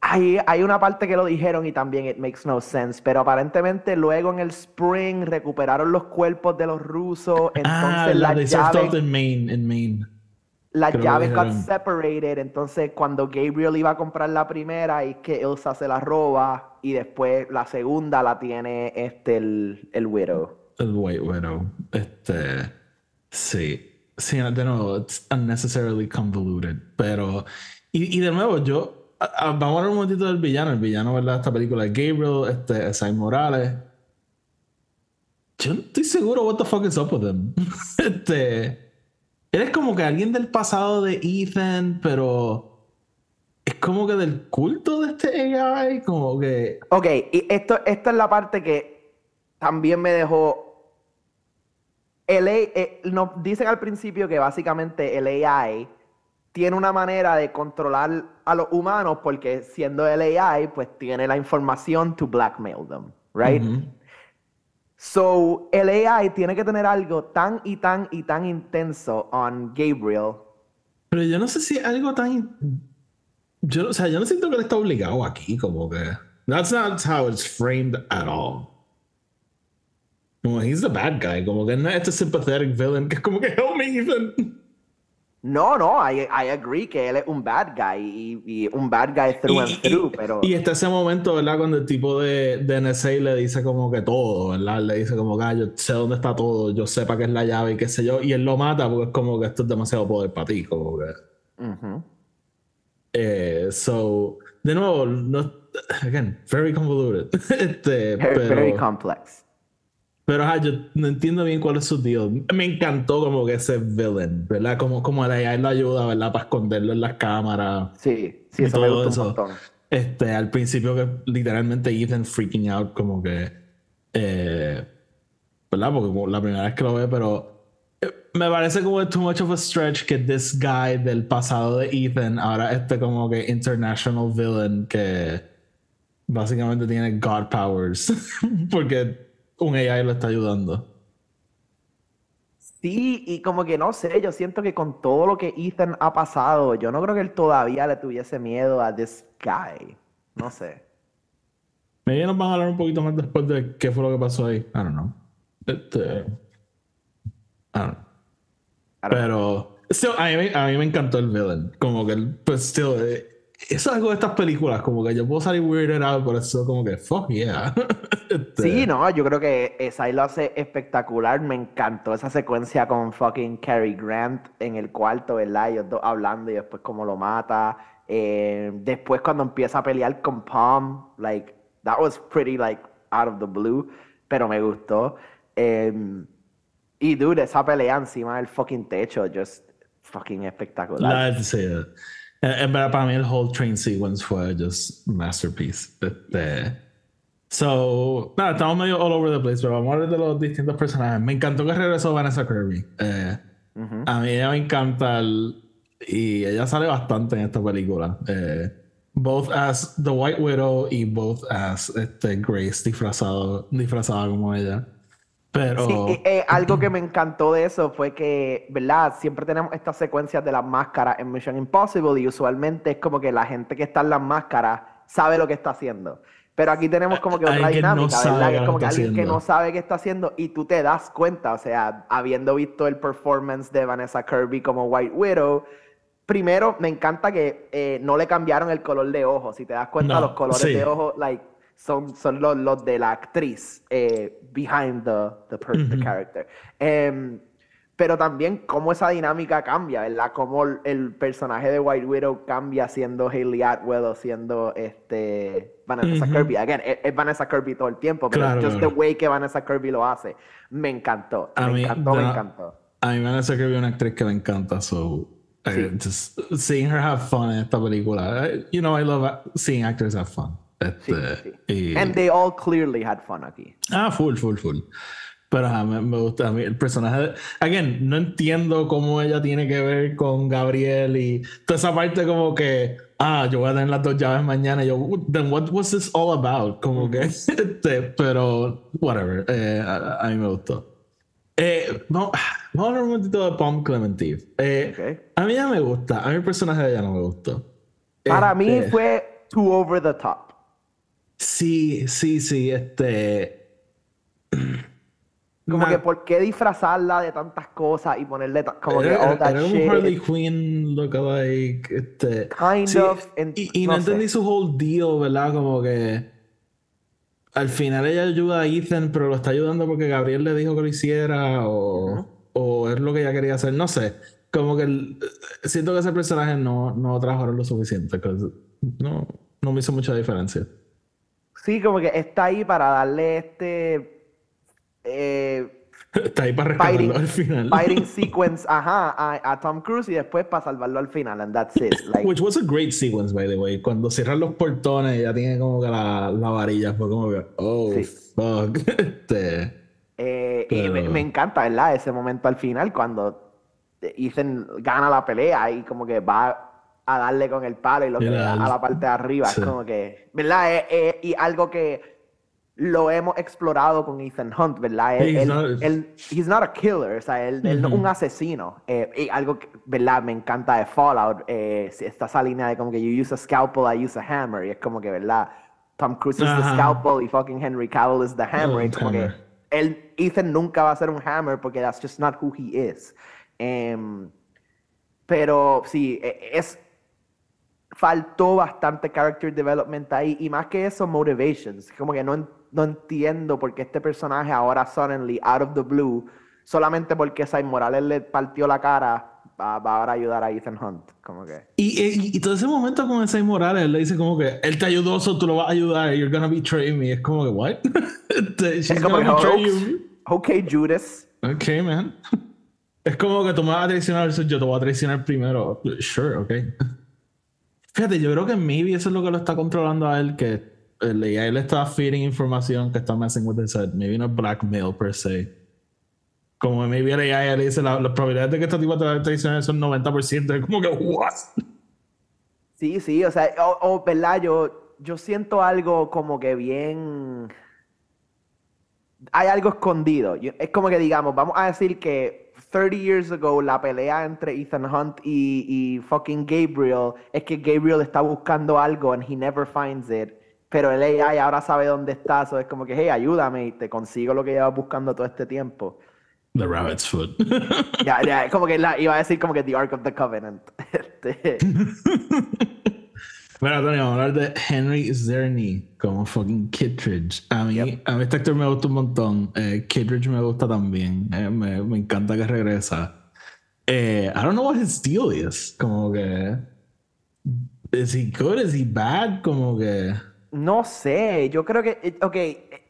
hay, hay una parte que lo dijeron y también it makes no sense, pero aparentemente luego en el spring recuperaron los cuerpos de los rusos, entonces
ah, la Soft
llaves,
en Maine, en Maine.
las llaves got separated, entonces cuando Gabriel iba a comprar la primera y que Elsa se la roba y después la segunda la tiene este el, el Widow.
El White Widow. Este. Sí. Sí, de nuevo, it's unnecessarily convoluted. Pero. Y, y de nuevo, yo. Vamos a hablar un momentito del villano. El villano, ¿verdad? Esta película de Gabriel, este, Morales. Yo no estoy seguro what the fuck is up with him. *laughs* este. Él es como que alguien del pasado de Ethan, pero. como que del culto de este AI, como que...
Ok, y esto, esto es la parte que también me dejó... El A- eh, nos dicen al principio que básicamente el AI tiene una manera de controlar a los humanos porque siendo el AI, pues tiene la información to blackmail them, right? So, el AI tiene que tener algo tan y tan y tan intenso on Gabriel.
Pero yo no sé si algo tan... Yo, o sea, yo no siento que él está obligado aquí, como que... That's not how it's framed at all. Como, he's the bad guy, como que no es este sympathetic villain que es como que help me, Ethan.
No, no, I, I agree que él es un bad guy y, y un bad guy through and through, pero...
y está ese momento, ¿verdad? Cuando el tipo de, de NSA le dice como que todo, ¿verdad? Le dice como que "Ah, yo sé dónde está todo, yo sepa que es la llave y qué sé yo. Y él lo mata porque es como que esto es demasiado poder para ti, como que... Eh, so, de nuevo, no, again, very convoluted. *laughs* este,
Very,
pero,
very complex.
Pero ajá, yo no entiendo bien cuál es su deal. Me encantó como que ese villain, ¿verdad? Como, como la AI lo ayuda, ¿verdad? Para esconderlo en las cámaras.
Sí, sí, eso me
todo
gustó
eso.
un.
Este, al principio que literalmente Ethan freaking out, como que, eh, ¿verdad? Porque como la primera vez que lo ve, pero eh, me parece como too much of a stretch que this guy del pasado de Ethan ahora este como que international villain que básicamente tiene God powers *laughs* porque un AI lo está ayudando.
Sí, y como que no sé, yo siento que con todo lo que Ethan ha pasado, yo no creo que él todavía le tuviese miedo a this guy. No sé.
Maybe nos van a hablar un poquito más después de qué fue lo que pasó ahí. I don't know. Este, I don't know.
I don't
Pero still, a, mí, me- a mí me encantó el villain. Como que, el- pues, still, eh, eso es algo de estas películas. Como que yo puedo salir weirded out por eso, como que, fuck yeah. *laughs* Este,
Sí, no, yo creo que esa lo hace espectacular. Me encantó esa secuencia con fucking Cary Grant en el cuarto, ¿verdad? Ellos dos hablando y después cómo lo mata. Eh, después cuando empieza a pelear con Palm, like, that was pretty, like, out of the blue, pero me gustó. Eh, y, dude, esa pelea encima del fucking techo, just fucking espectacular.
La, sí, en verdad, para mí el whole train sequence fue just masterpiece. Este, so, nada, estamos medio all over the place, pero vamos a hablar de los distintos personajes. Me encantó que regresó Vanessa Kirby. Eh. A mí ella me encanta el- y ella sale bastante en esta película. Eh, both as The White Widow y both as este, Grace disfrazado, disfrazada como ella. Pero
Sí, y, eh, algo que me encantó de eso fue que, ¿verdad? Siempre tenemos estas secuencias de las máscaras en Mission Impossible y usualmente es como que la gente que está en las máscaras sabe lo que está haciendo. Pero aquí tenemos como que otra
Alguien
dinámica, ¿verdad? Que es como
que
alguien que no sabe qué está haciendo y tú te das cuenta, o sea, habiendo visto el performance de Vanessa Kirby como White Widow, primero me encanta que eh, no le cambiaron el color de ojos. Si te das cuenta,
No,
los colores
sí.
de ojos, like, son, son los, los de la actriz eh, behind the, the, per- the
Ujú.
character. Em, pero también cómo esa dinámica cambia, ¿verdad? Cómo el, el personaje de White Widow cambia siendo Hayley Atwell o siendo este, Vanessa
Ujú.
Kirby. Again, es, es Vanessa Kirby todo el tiempo, pero
Claro,
just
claro.
the way que Vanessa Kirby lo hace. Me encantó,
A
me
mí,
encantó, me encantó.
a mí Vanessa Kirby es una actriz que me encanta. So, I
Sí.
just seeing her have fun en esta película. I- you know, I love seeing actors have fun. Este,
sí.
y-
And they all clearly had fun aquí.
Ah, full, full, full. Pero ajá, me, me gusta a mí el personaje. de- Again, no entiendo cómo ella tiene que ver con Gabriel y toda esa parte como que, ah, yo voy a tener las dos llaves mañana. Y yo, then what was this all about? Como que, *laughs* este, pero, whatever. eh, a, a mí me gustó. Eh, vamos, vamos a hablar un momentito de Palm Clementine. Eh. A mí ya me gusta. A mí el personaje de ella no me gustó.
Para mí
Este,
fue too over the top.
Sí, sí, sí. Este.
Como que, ¿por qué disfrazarla de tantas cosas y ponerle como que
Era,
all that
era un
shit?
Harley Quinn lookalike. Este,
Kind
sí,
of, en-
y, y
no
no, entendí su whole deal, ¿verdad? Como que al final ella ayuda a Ethan, pero lo está ayudando porque Gabriel le dijo que lo hiciera o, o es lo que ella quería hacer. No sé. Como que el- siento que ese personaje no, no trabajaron lo suficiente. No, no me hizo mucha diferencia.
Sí, como que está ahí para darle este eh,
Está ahí para rescatarlo al final.
Fighting *laughs* sequence, ajá, a, a, Tom Cruise y después para salvarlo al final, and that's it. Like,
Which was a great sequence, by the way. Cuando cierran los portones, ya tiene como que la, la varilla, fue como que, oh,
Sí.
fuck. *laughs* Este,
Eh, Y me encanta, ¿verdad? Ese momento al final cuando Ethan gana la pelea y como que va a darle con el palo y lo que da a la parte de arriba.
sí.
Es como que, ¿verdad? Eh, eh, y algo que lo hemos explorado con Ethan Hunt, ¿verdad? Él,
He's
él-
not-
él- he's not a killer, o sea, él, él no es un asesino. Eh, y algo que, ¿verdad? Me encanta de Fallout, eh, está esa línea de como que you use a scalpel, I use a hammer, y es como que, ¿verdad? Tom Cruise is the
Ajá.
scalpel y fucking Henry Cavill is the hammer. y
Oh,
como que él, Ethan nunca va a ser un hammer porque that's just not who he is. Em, pero sí, e- es faltó bastante character development ahí y más que eso motivations. Como que no, no entiendo por qué este personaje ahora suddenly out of the blue solamente porque Sai Morales le partió la cara va, va ahora a ayudar a Ethan Hunt. Como que
Y, y, y todo ese momento con ese Morales, él le dice como que él te ayudó, so tú lo vas a ayudar, you're gonna betray me. Es como que, what? *laughs* Este, She's
es como
gonna betray
"Oops,
you.
okay Judas.
Ok, man. *laughs* Es como que tú me vas a traicionar, yo te voy a traicionar primero. Sure, ok. Fíjate, yo creo que maybe eso es lo que lo está controlando a él, que AI le está feeding información que está messing with his head. Maybe no blackmail per se. Como maybe el AI le dice la, las probabilidades de que este tipo te va a son 90%. Es como que, what?
Sí, sí, o sea, o, verdad, yo, yo siento algo como que bien. Hay algo escondido. Es como que digamos, vamos a decir que 30 years ago la pelea entre Ethan Hunt y, y fucking Gabriel es que Gabriel está buscando algo and he never finds it. Pero el AI ahora sabe dónde está, so es como que, hey, ayúdame y te consigo lo que llevas buscando todo este tiempo.
The rabbit's foot.
Ya, ya, es como que la, iba a decir como que The Ark of the Covenant. *laughs* Este, *laughs*
Bueno, Antonio, vamos a hablar de Henry Zerny como fucking Kittredge. A mí,
Yep.
a mí este actor me gusta un montón. Eh, Kittredge me gusta también. Eh, me, me encanta que regresa. Eh, I don't know what his deal is. Como que. ¿Is he good? ¿Is he bad? Como que.
No sé, yo creo que, eh, ok,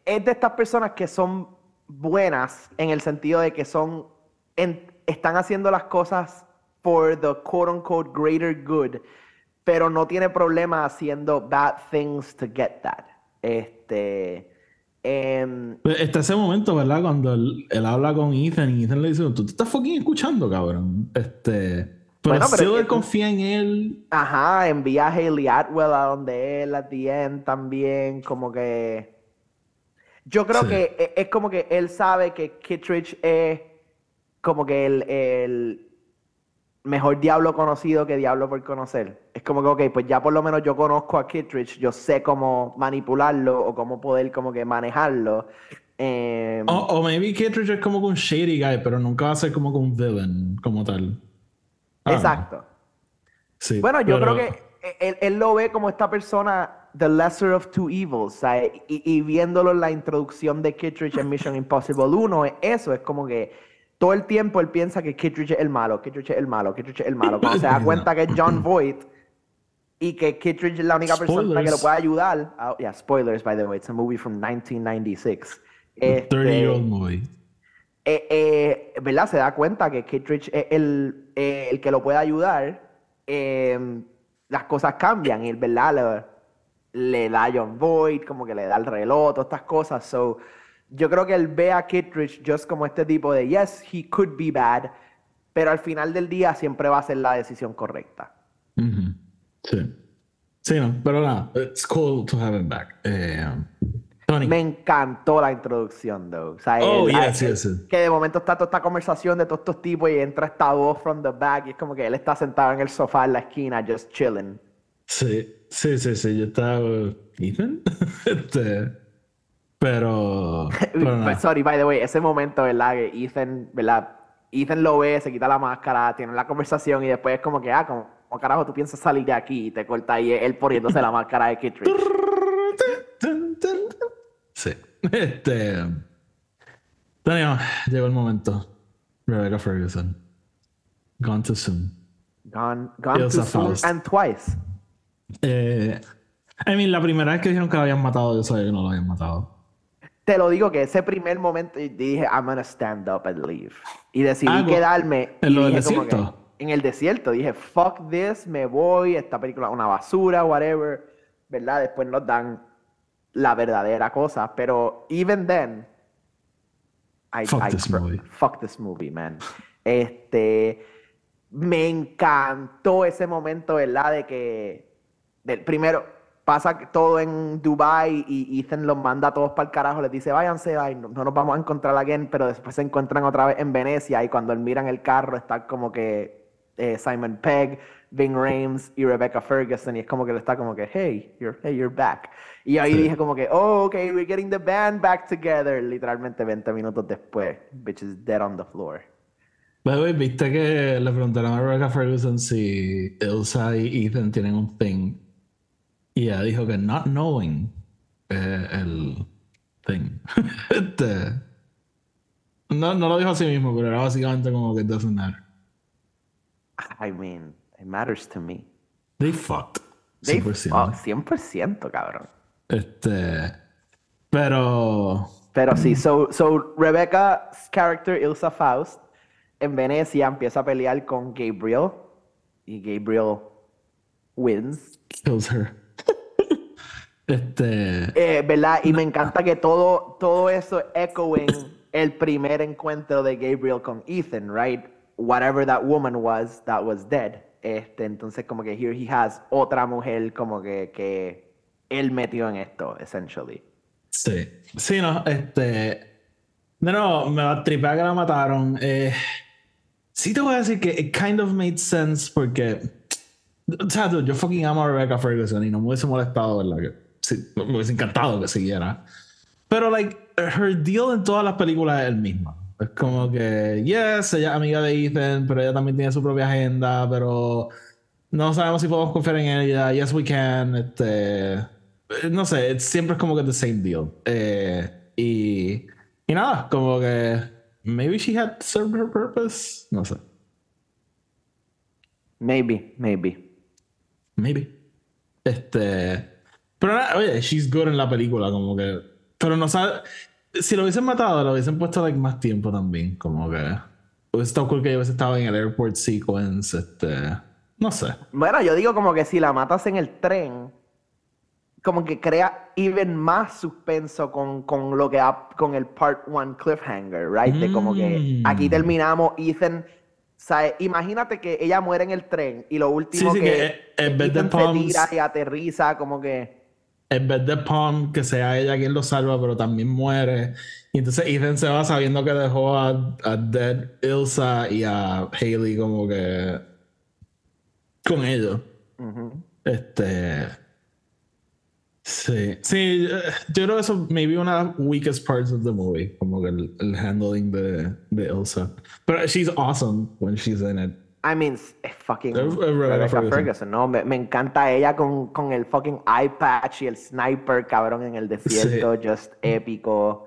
es de estas personas que son buenas en el sentido de que son, en- están haciendo las cosas for the quote unquote greater good, pero no tiene problema haciendo bad things to get that. Este,
Pues, Está ese momento, ¿verdad? Cuando él, él habla con Ethan y Ethan le dice: Tú te estás fucking escuchando, cabrón. Este. Pero,
Bueno, pero es que-
confía en él.
ajá, envía a Haley Atwell a donde él, at the end también, como que... Yo creo
Sí.
que e- es como que él sabe que Kittredge es como que el, el mejor diablo conocido que diablo por conocer. Es como que, ok, pues ya por lo menos yo conozco a Kittredge, yo sé cómo manipularlo o cómo poder como que manejarlo. Em,
O, o maybe Kittredge es como que un shady guy, pero nunca va a ser como que un villain, como tal. Ah,
exacto.
Sí,
Bueno, yo
pero-
creo que él, él lo ve como esta persona, the lesser of two evils, ¿sabes? Y, y viéndolo en la introducción de Kittredge en Mission Impossible 1, es eso es como que todo el tiempo él piensa que Kittredge es el malo, Kittredge es el malo, Kittredge es el malo. Cuando se da cuenta que es John Voight y que Kittredge es la única persona que lo puede ayudar. Ah, yeah, spoilers, by the way, it's a movie from 1996. Este,
30 year old movie.
eh, eh, ¿verdad? Se da cuenta que Kittredge es el, eh, el que lo puede ayudar. eh, las cosas cambian y, ¿verdad? Le, le da a John Voight, como que le da el reloj, todas estas cosas. So, yo creo que él ve a Kittredge just como este tipo de, yes, he could be bad, pero al final del día siempre va a ser la decisión correcta.
Sí. Sí, no, pero nada, it's cool to have him back. Eh, Tony.
Me encantó la introducción, though. O sea,
Oh, yes, yes, yes.
Que de momento está toda esta conversación de todos estos tipos y entra esta voz from the back y es como que él está sentado en el sofá en la esquina, just chilling.
Sí, sí, sí, sí, yo estaba. ¿Ethan? *laughs* este. Pero. *laughs* pero nada.
Sorry, by the way, ese momento, ¿verdad? Que Ethan, ¿verdad? Ethan lo ve, se quita la máscara, tiene la conversación y después es como que, ah, como, como carajo tú piensas salir de aquí y te corta ahí él poniéndose la máscara de Kittredge.
Sí. Este. Daniel, llegó el momento. Rebecca Ferguson. Gone too soon.
Gone, gone too soon
Faust.
and twice.
Eh, I mean, la primera vez que dijeron que lo habían matado, yo sabía que no lo habían matado.
Te lo digo que ese primer momento dije, I'm gonna stand up and leave. Y decidí
Ah,
quedarme.
¿en lo del desierto?
en el desierto. Dije, fuck this, me voy, esta película es una basura, whatever. ¿Verdad? Después nos dan la verdadera cosa. Pero even then, I,
Fuck
I
this movie.
Fuck this movie, man. Este. Me encantó ese momento, ¿verdad? De que. Del, primero, pasa todo en Dubai y Ethan los manda a todos para el carajo. Les dice, váyanse, no, no nos vamos a encontrar again. Pero después se encuentran otra vez en Venecia. Y cuando miran el carro, está como que eh, Simon Pegg, Ving Rhames y Rebecca Ferguson. Y es como que le está como que, hey, you're, hey, you're back. Y ahí
Sí.
dije como que, oh, ok, we're getting the band back together. Literalmente 20 minutos después. Bitch is dead on the floor.
Way, viste que le preguntaron a Rebecca Ferguson si Elsa y Ethan tienen un thing. Y ella dijo que not knowing eh, el thing. *laughs* Este, no, no lo dijo así mismo, pero era básicamente como que it doesn't matter.
I mean, it matters to me.
They fucked.
They
100%.
fuck, 100%, cabrón.
Este, pero
Pero sí, so, so Rebecca's character, Ilsa Faust, en Venecia empieza a pelear con Gabriel. Y Gabriel wins.
kills her. Este,
Eh, ¿Verdad? Y me encanta que todo, todo eso echoing el primer encuentro de Gabriel con Ethan, right? Whatever that woman was, that was dead. Este, entonces, como que here he has otra mujer como que, que él metió en esto, essentially.
Sí, sí, no, este. No, no, me va a tripar que la mataron. Eh, sí, te voy a decir que it kind of made sense porque. O sea, dude, yo fucking amo a Rebecca Ferguson y no me hubiese molestado, ¿verdad? Sí, me hubiese encantado que siguiera. Pero, like, her deal en todas las películas es el mismo. Es como que, yes, ella es amiga de Ethan, pero ella también tiene su propia agenda, pero no sabemos si podemos confiar en ella. Yes, we can. Este, no sé, siempre es como que the same deal. Eh, y, y nada, como que maybe she had served her purpose. No sé,
Maybe, maybe.
maybe. Este, pero oye, she's good en la película, como que, pero no sabe. Si lo hubiesen matado, lo hubiesen puesto like, más tiempo también, como que. Hubiese estado cool que yo hubiese estado en el airport sequence, este. No sé.
Bueno, yo digo como que si la matas en el tren, como que crea even más suspenso con, con lo que ha- con el part one cliffhanger, right? De como que
Mm.
aquí terminamos, Ethan, ¿sabes? Imagínate que ella muere en el tren y lo último
Sí, sí,
que,
que en vez de
Ethan se tira y aterriza, como que
en vez de Palm, que sea ella quien lo salva, pero también muere. Y entonces Ethan se va sabiendo que dejó a, a Dead Ilsa y a Haley como que con ellos.
ujú.
Este. Sí, sí, yo creo que eso maybe una de las weakest parts of the movie, como que el, el handling de, de Ilsa. Pero she's awesome when she's in it.
I mean, es fucking
Eh, eh, Rebecca Ferguson.
Ferguson, ¿no? Me, me encanta ella con, con el fucking eye patch y el sniper, cabrón, en el desierto, just épico,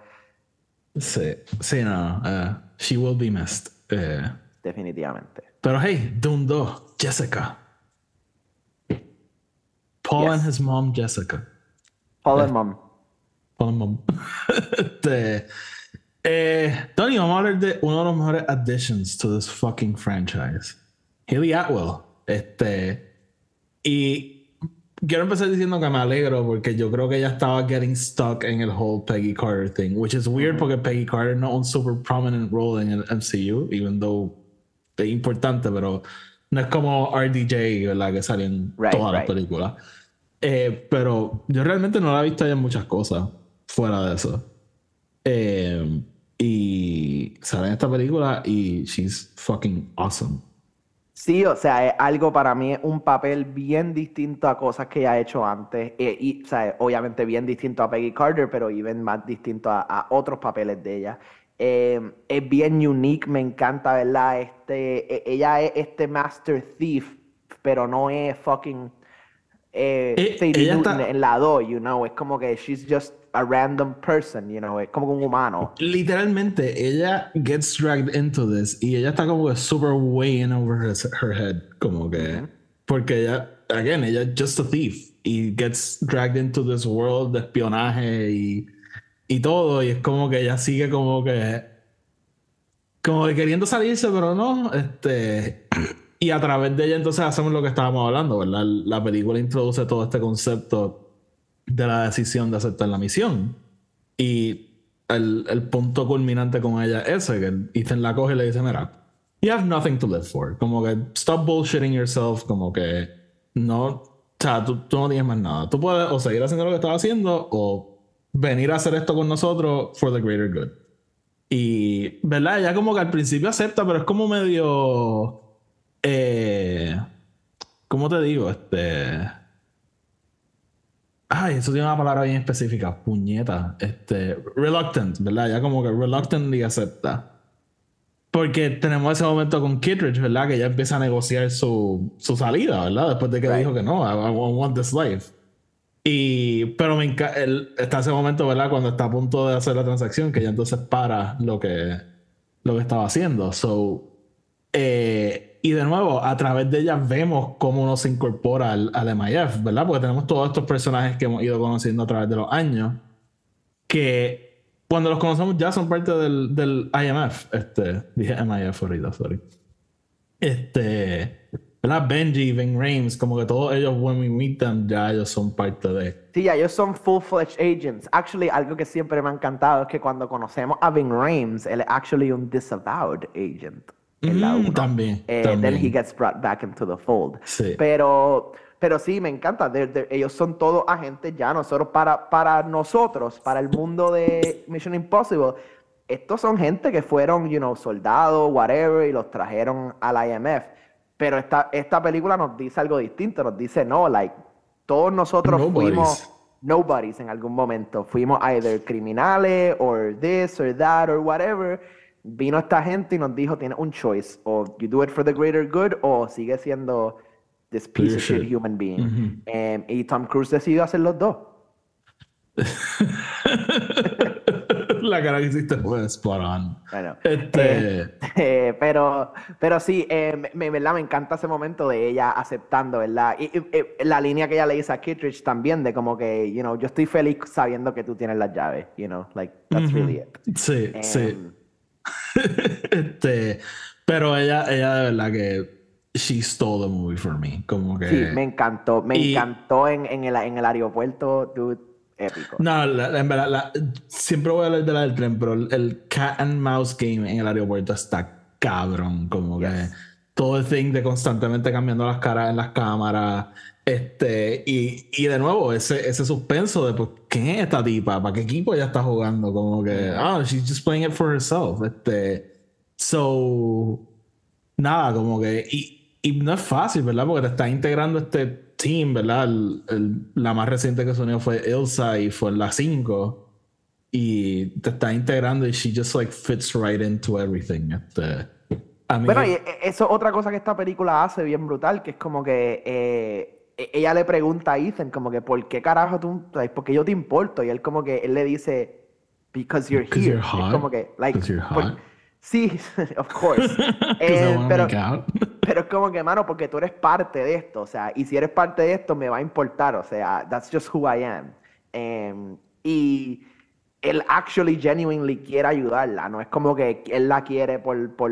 Sí, sí, no, eh, she will be missed. Eh,
definitivamente.
Pero hey, Dune 2, Jessica. Paul
Yes.
and his mom, Jessica.
Paul and Mom.
Paul and mom. *laughs* este, eh, Tony, vamos a hablar de uno de los mejores additions to this fucking franchise. Haley Atwell. Este, y quiero empezar diciendo que me alegro porque yo creo que ella estaba getting stuck en el whole Peggy Carter thing, which is weird porque Peggy Carter no un super prominent role en el MCU, even though es importante, pero no es como RDJ, ¿verdad? Que sale en
Right,
todas las
right.
películas. Eh, pero yo realmente no la he visto ya en muchas cosas fuera de eso. Eh, y sale en esta película y she's fucking awesome.
Sí, o sea, es algo para mí, es un papel bien distinto a cosas que ella ha hecho antes. Eh, y, o sea, obviamente bien distinto a Peggy Carter, pero even más distinto a, a otros papeles de ella. Eh, es bien unique, me encanta, ¿verdad? Este, e- ella es este Master Thief, pero no es fucking eh,
Eh, ella está-
en la 2, you know. Es como que she's just a random person, you know. Es como un humano.
Literalmente, ella gets dragged into this y ella está como que super way in over her, her head. Como que. Porque ella, again, ella just a thief y gets dragged into this world de espionaje y, y todo, y es como que ella sigue como que como que queriendo salirse, pero no, este y a través de ella entonces hacemos lo que estábamos hablando, ¿verdad? La película introduce todo este concepto de la decisión de aceptar la misión. Y el, el punto culminante con ella es ese, que Ethan la coge y le dice, mira, you have nothing to live for. Como que stop bullshitting yourself, como que no, o sea, tú, tú no tienes más nada. Tú puedes o seguir haciendo lo que estás haciendo o venir a hacer esto con nosotros for the greater good. Y, ¿verdad? Ella como que al principio acepta, pero es como medio eh, ¿Cómo te digo? Este. Ay, eso tiene una palabra bien específica. Puñeta. Este. Reluctant, ¿verdad? Ya como que reluctantly acepta. Porque tenemos ese momento con Kittredge, ¿verdad? Que ya empieza a negociar su, su salida, ¿verdad? Después de que dijo que no, I, want this life. Y, pero me está ese momento, ¿verdad? Cuando está a punto de hacer la transacción, que ya entonces para lo que, lo que estaba haciendo. So, eh, y de nuevo, a través de ella vemos cómo uno se incorpora al, al MIF, ¿verdad? Porque tenemos todos estos personajes que hemos ido conociendo a través de los años, que cuando los conocemos ya son parte del, del IMF. Este, dije MIF ahorita, sorry. Este, ¿verdad? Benji, Ben Rames, como que todos ellos, when we meet them, ya ellos son parte de.
Sí, ya ellos son full-fledged agents. Actually, algo que siempre me ha encantado es que cuando conocemos a Ben Rames, él es actually un disavowed agent
en también,
eh, Then he gets brought back into the fold. Pero, pero sí, me encanta. ellos son todos agentes ya. Nosotros, para, para nosotros, para el mundo de Mission Impossible, estos son gente que fueron, you know, soldados, whatever, y los trajeron al IMF. Pero esta, esta película nos dice algo distinto. Nos dice, no, like, todos nosotros fuimos nobodies en algún momento. Fuimos either criminales, or this, or that, or whatever vino esta gente y nos dijo, tienes un choice, o you do it for the greater good, o sigue siendo this piece of shit human being. Em, y Tom Cruise decidió hacer los dos. *laughs*
La cara que hiciste fue spot on.
Bueno, este... Eh, eh, pero, pero sí, eh, me, ¿verdad? me encanta ese momento de ella aceptando, ¿verdad? Y, la línea que ella le dice a Kittredge también, de como que, you know, yo estoy feliz sabiendo que tú tienes las llaves, you know, like, that's really it.
Sí, sí. *laughs* Este, pero ella, ella de verdad que she stole the movie for me. Como que.
Sí, me encantó. Me encantó en, en, el, en el aeropuerto, dude. Épico.
No, en verdad, siempre voy a hablar de la del tren, pero el, cat and mouse game en el aeropuerto está cabrón. Como que todo el thing de constantemente cambiando las caras en las cámaras. Este, y, y de nuevo, ese, ese suspenso de pues, ¿quién es esta tipa? ¿Para qué equipo ella está jugando? Como que, ah, oh, she's just playing it for herself. Este, so, nada, como que, y, y no es fácil, ¿verdad? Porque te está integrando este team, ¿verdad? la más reciente que unió fue Elsa y fue la 5. Y te está integrando y she just like fits right into everything. Este,
bueno, y eso es otra cosa que esta película hace bien brutal, que es como que eh, e, ella le pregunta a Ethan como que ¿por qué carajo tú, porque yo te importo? Y él como que, él le dice, because you're here. es como que, like, sí, *laughs* of course. *laughs* Eh, pero, *laughs* pero es como que, mano, porque tú eres parte de esto, o sea, y si eres parte de esto me va a importar, o sea, that's just who I am. Em, y él actually genuinely quiere ayudarla, no es como que él la quiere por, por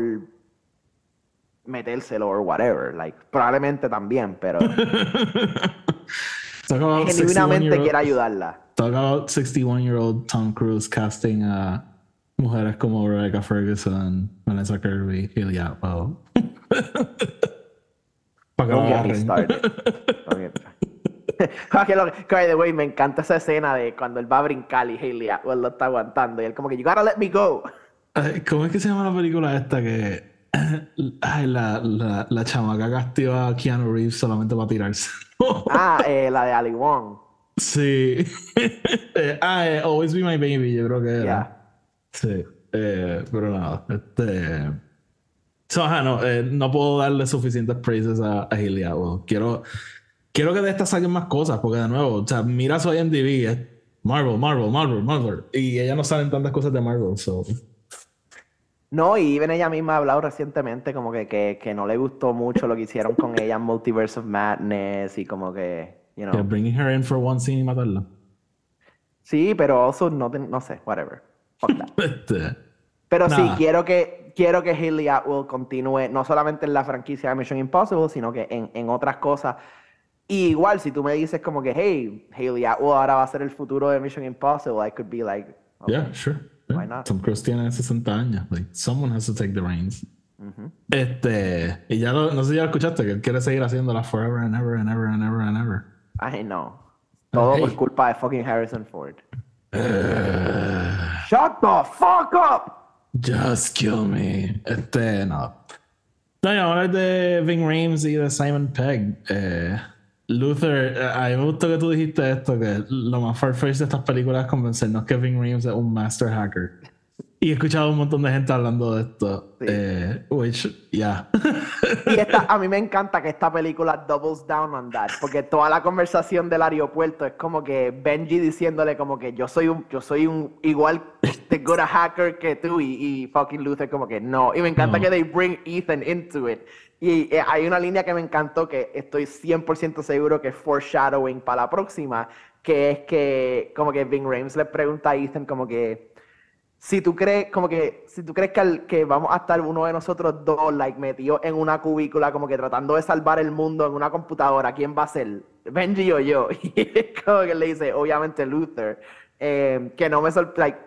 metérselo o whatever. Like, probablemente también, pero. *laughs* genuinamente quiere ayudarla.
Talk about 61 year old Tom Cruise casting a mujeres como Rebecca Ferguson, Vanessa Kirby, Haley Atwell. *laughs*
Para que *laughs* lo by the way, me encanta esa escena de cuando él va a brincar y Haley Atwell lo está aguantando y él como que, you gotta let me go.
¿Cómo es que se llama la película esta que *coughs* Ay, la, la, la chamaca castió a Keanu Reeves solamente para tirarse. *laughs*
ah, eh, la de Ali Wong.
Sí. Eh, *laughs* ah, eh, Always Be My Baby, yo creo que era. Sí. pero nada, este. So, no, no puedo darle suficientes praises a, a Quiero, quiero que de esta saquen más cosas, porque de nuevo, o sea, mira su IMDb, es Marvel, Marvel, Marvel, Marvel. Y ella no saben tantas cosas de Marvel, so.
No, y even ella misma ha hablado recientemente como que, que, que, no le gustó mucho lo que hicieron con ella en Multiverse of Madness y como que, you know.
bringing her in for one scene y matarla.
Sí, pero also no, no sé, whatever. Fuck that. *laughs* Pero sí,
Nada.
quiero que, quiero que Haley Atwell continúe no solamente en la franquicia de Mission Impossible, sino que en, en otras cosas. Y igual, si tú me dices como que, hey, Haley Atwell ahora va a ser el futuro de Mission Impossible, I could be like, okay.
yeah, sure. Yeah.
Why not?
Tom Cruise tiene 60 años. Like, someone has to take the reins. Este, y ya lo, no sé si ya lo escuchaste, que él quiere seguir haciéndola forever and ever and ever and ever and ever.
I know. Todo por
hey.
culpa de fucking Harrison Ford. Shut the fuck up!
Just kill me. Este, no. No, ahora de Ving Rhames y de Simon Pegg. Eh, Luther, eh, a mí me gustó que tú dijiste esto, que lo más farfetched de estas películas es convencernos que Ving Rhames es un master hacker. Y he escuchado un montón de gente hablando de esto.
Sí.
Eh, which, yeah.
Y esta, *laughs* a mí me encanta que esta película doubles down on that, porque toda la conversación del aeropuerto es como que Benji diciéndole como que yo soy un, yo soy un igual de good a hacker que tú y, y fucking Luther como que no. Y me encanta
No.
que they bring Ethan into it. Y eh, hay una línea que me encantó que estoy 100% seguro que es foreshadowing para la próxima, que es que como que Ving Rhames le pregunta a Ethan como que si tú crees, como que, si tú crees que, al- que vamos a estar uno de nosotros dos, like, metidos en una cubícula, como que tratando de salvar el mundo en una computadora, ¿quién va a ser? ¿Benji o yo? *laughs* Y como que le dice, obviamente Luther, eh, que no me sorprende,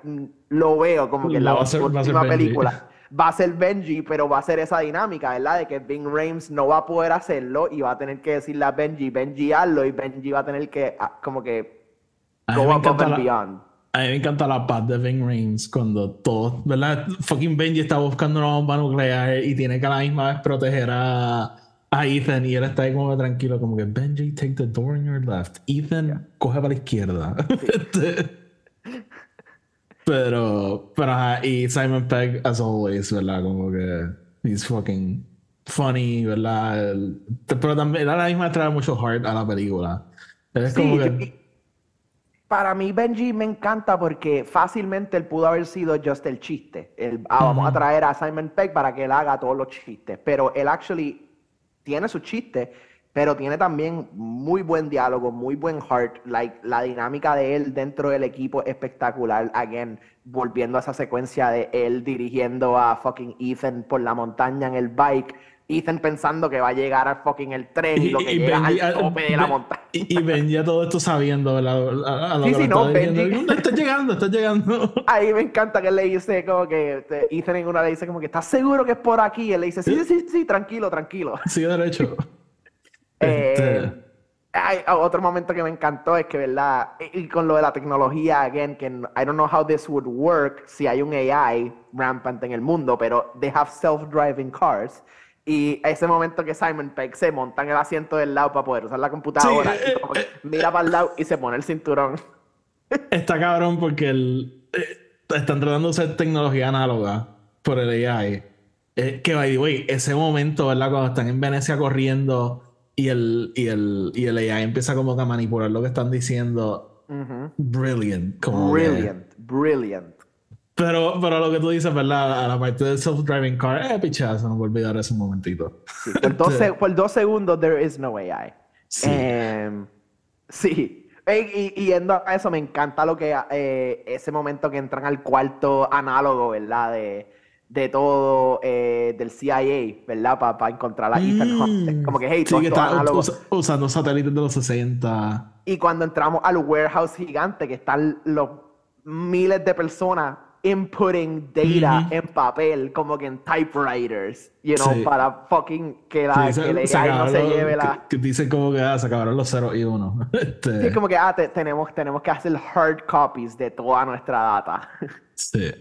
lo veo como que en la última película. *laughs* Va a ser Benji, pero va a ser esa dinámica, ¿verdad? De que Ving Rhames no va a poder hacerlo y va a tener que decirle a Benji, Benji hazlo, y Benji va a tener que, ah, como que,
A
go above and
la-
beyond.
A mí me encanta la paz de Ving Rhames cuando todo, ¿verdad? Fucking Benji está buscando una bomba nuclear y tiene que a la misma vez proteger a, a Ethan y él está ahí como que tranquilo, como que Benji, take the door on your left. Ethan, coge para la izquierda. *laughs* Este, pero, pero ajá, y Simon Pegg, as always, ¿verdad? Como que he's fucking funny, ¿verdad? El- pero también a la misma vez trae mucho heart a la película. Es
Sí,
como que...
para mí Benji me encanta porque fácilmente él pudo haber sido just el chiste. El, ah, vamos a traer a Simon Pegg para que él haga todos los chistes. Pero él actually tiene sus chistes, pero tiene también muy buen diálogo, muy buen heart. Like, la dinámica de él dentro del equipo es espectacular. Again, volviendo a esa secuencia de él dirigiendo a fucking Ethan por la montaña en el bike. Ethan pensando que va a llegar al fucking el tren y, lo que llega
Benji,
al tope de la montaña.
Y, y Benji a todo esto sabiendo, ¿verdad? A, a lo
Sí, sí, no, Benji-
"¿Dónde Estás llegando, estás llegando. *laughs*
Ahí me encanta que él le dice como que Ethan en una le dice como que ¿estás seguro que es por aquí? Y él le dice, sí, sí, sí, sí, tranquilo, tranquilo.
Sigue derecho. *laughs*
Eh,
Este,
hay otro momento que me encantó es que, ¿verdad? Y, con lo de la tecnología, again, que I don't know how this would work si hay un AI rampant en el mundo, pero they have self-driving cars. Y ese momento que Simon Pegg se monta en el asiento del lado para poder usar la computadora,
Sí,
y
eh, eh.
mira para el lado y se pone el cinturón. *laughs*
Está cabrón porque el, eh, están tratando de usar tecnología análoga por el AI. Eh, que, by the way, ese momento, ¿verdad? Cuando están en Venecia corriendo y el, y el, y el AI empieza como que a manipular lo que están diciendo. Brilliant. Como que-
Brilliant, brilliant.
Pero, pero lo que tú dices, ¿verdad? A la parte del self-driving car, eh, pichazo, no voy a olvidar ese momentito.
Sí, por, dos *laughs* se- por dos segundos, there is no AI.
Sí.
Em, sí. Y, y yendo a eso, me encanta lo que eh, ese momento que entran al cuarto análogo, ¿verdad? De, de todo, eh, del CIA, ¿verdad? Para encontrar a Ethan Hunt. Es como que, hey,
Mm. Sí, que está
análogo.
us- usando satélites de los 60.
Y cuando entramos al warehouse gigante, que están los miles de personas inputting data
Ujú.
en papel, como que en typewriters, you know,
Sí.
para fucking que, la,
Sí,
que AI no se lleve la...
que, dicen como que ah, se acabaron los ceros y uno. *laughs* Este,
Sí, es como que ah, te- tenemos, tenemos que hacer hard copies de toda nuestra data. *laughs*
sí.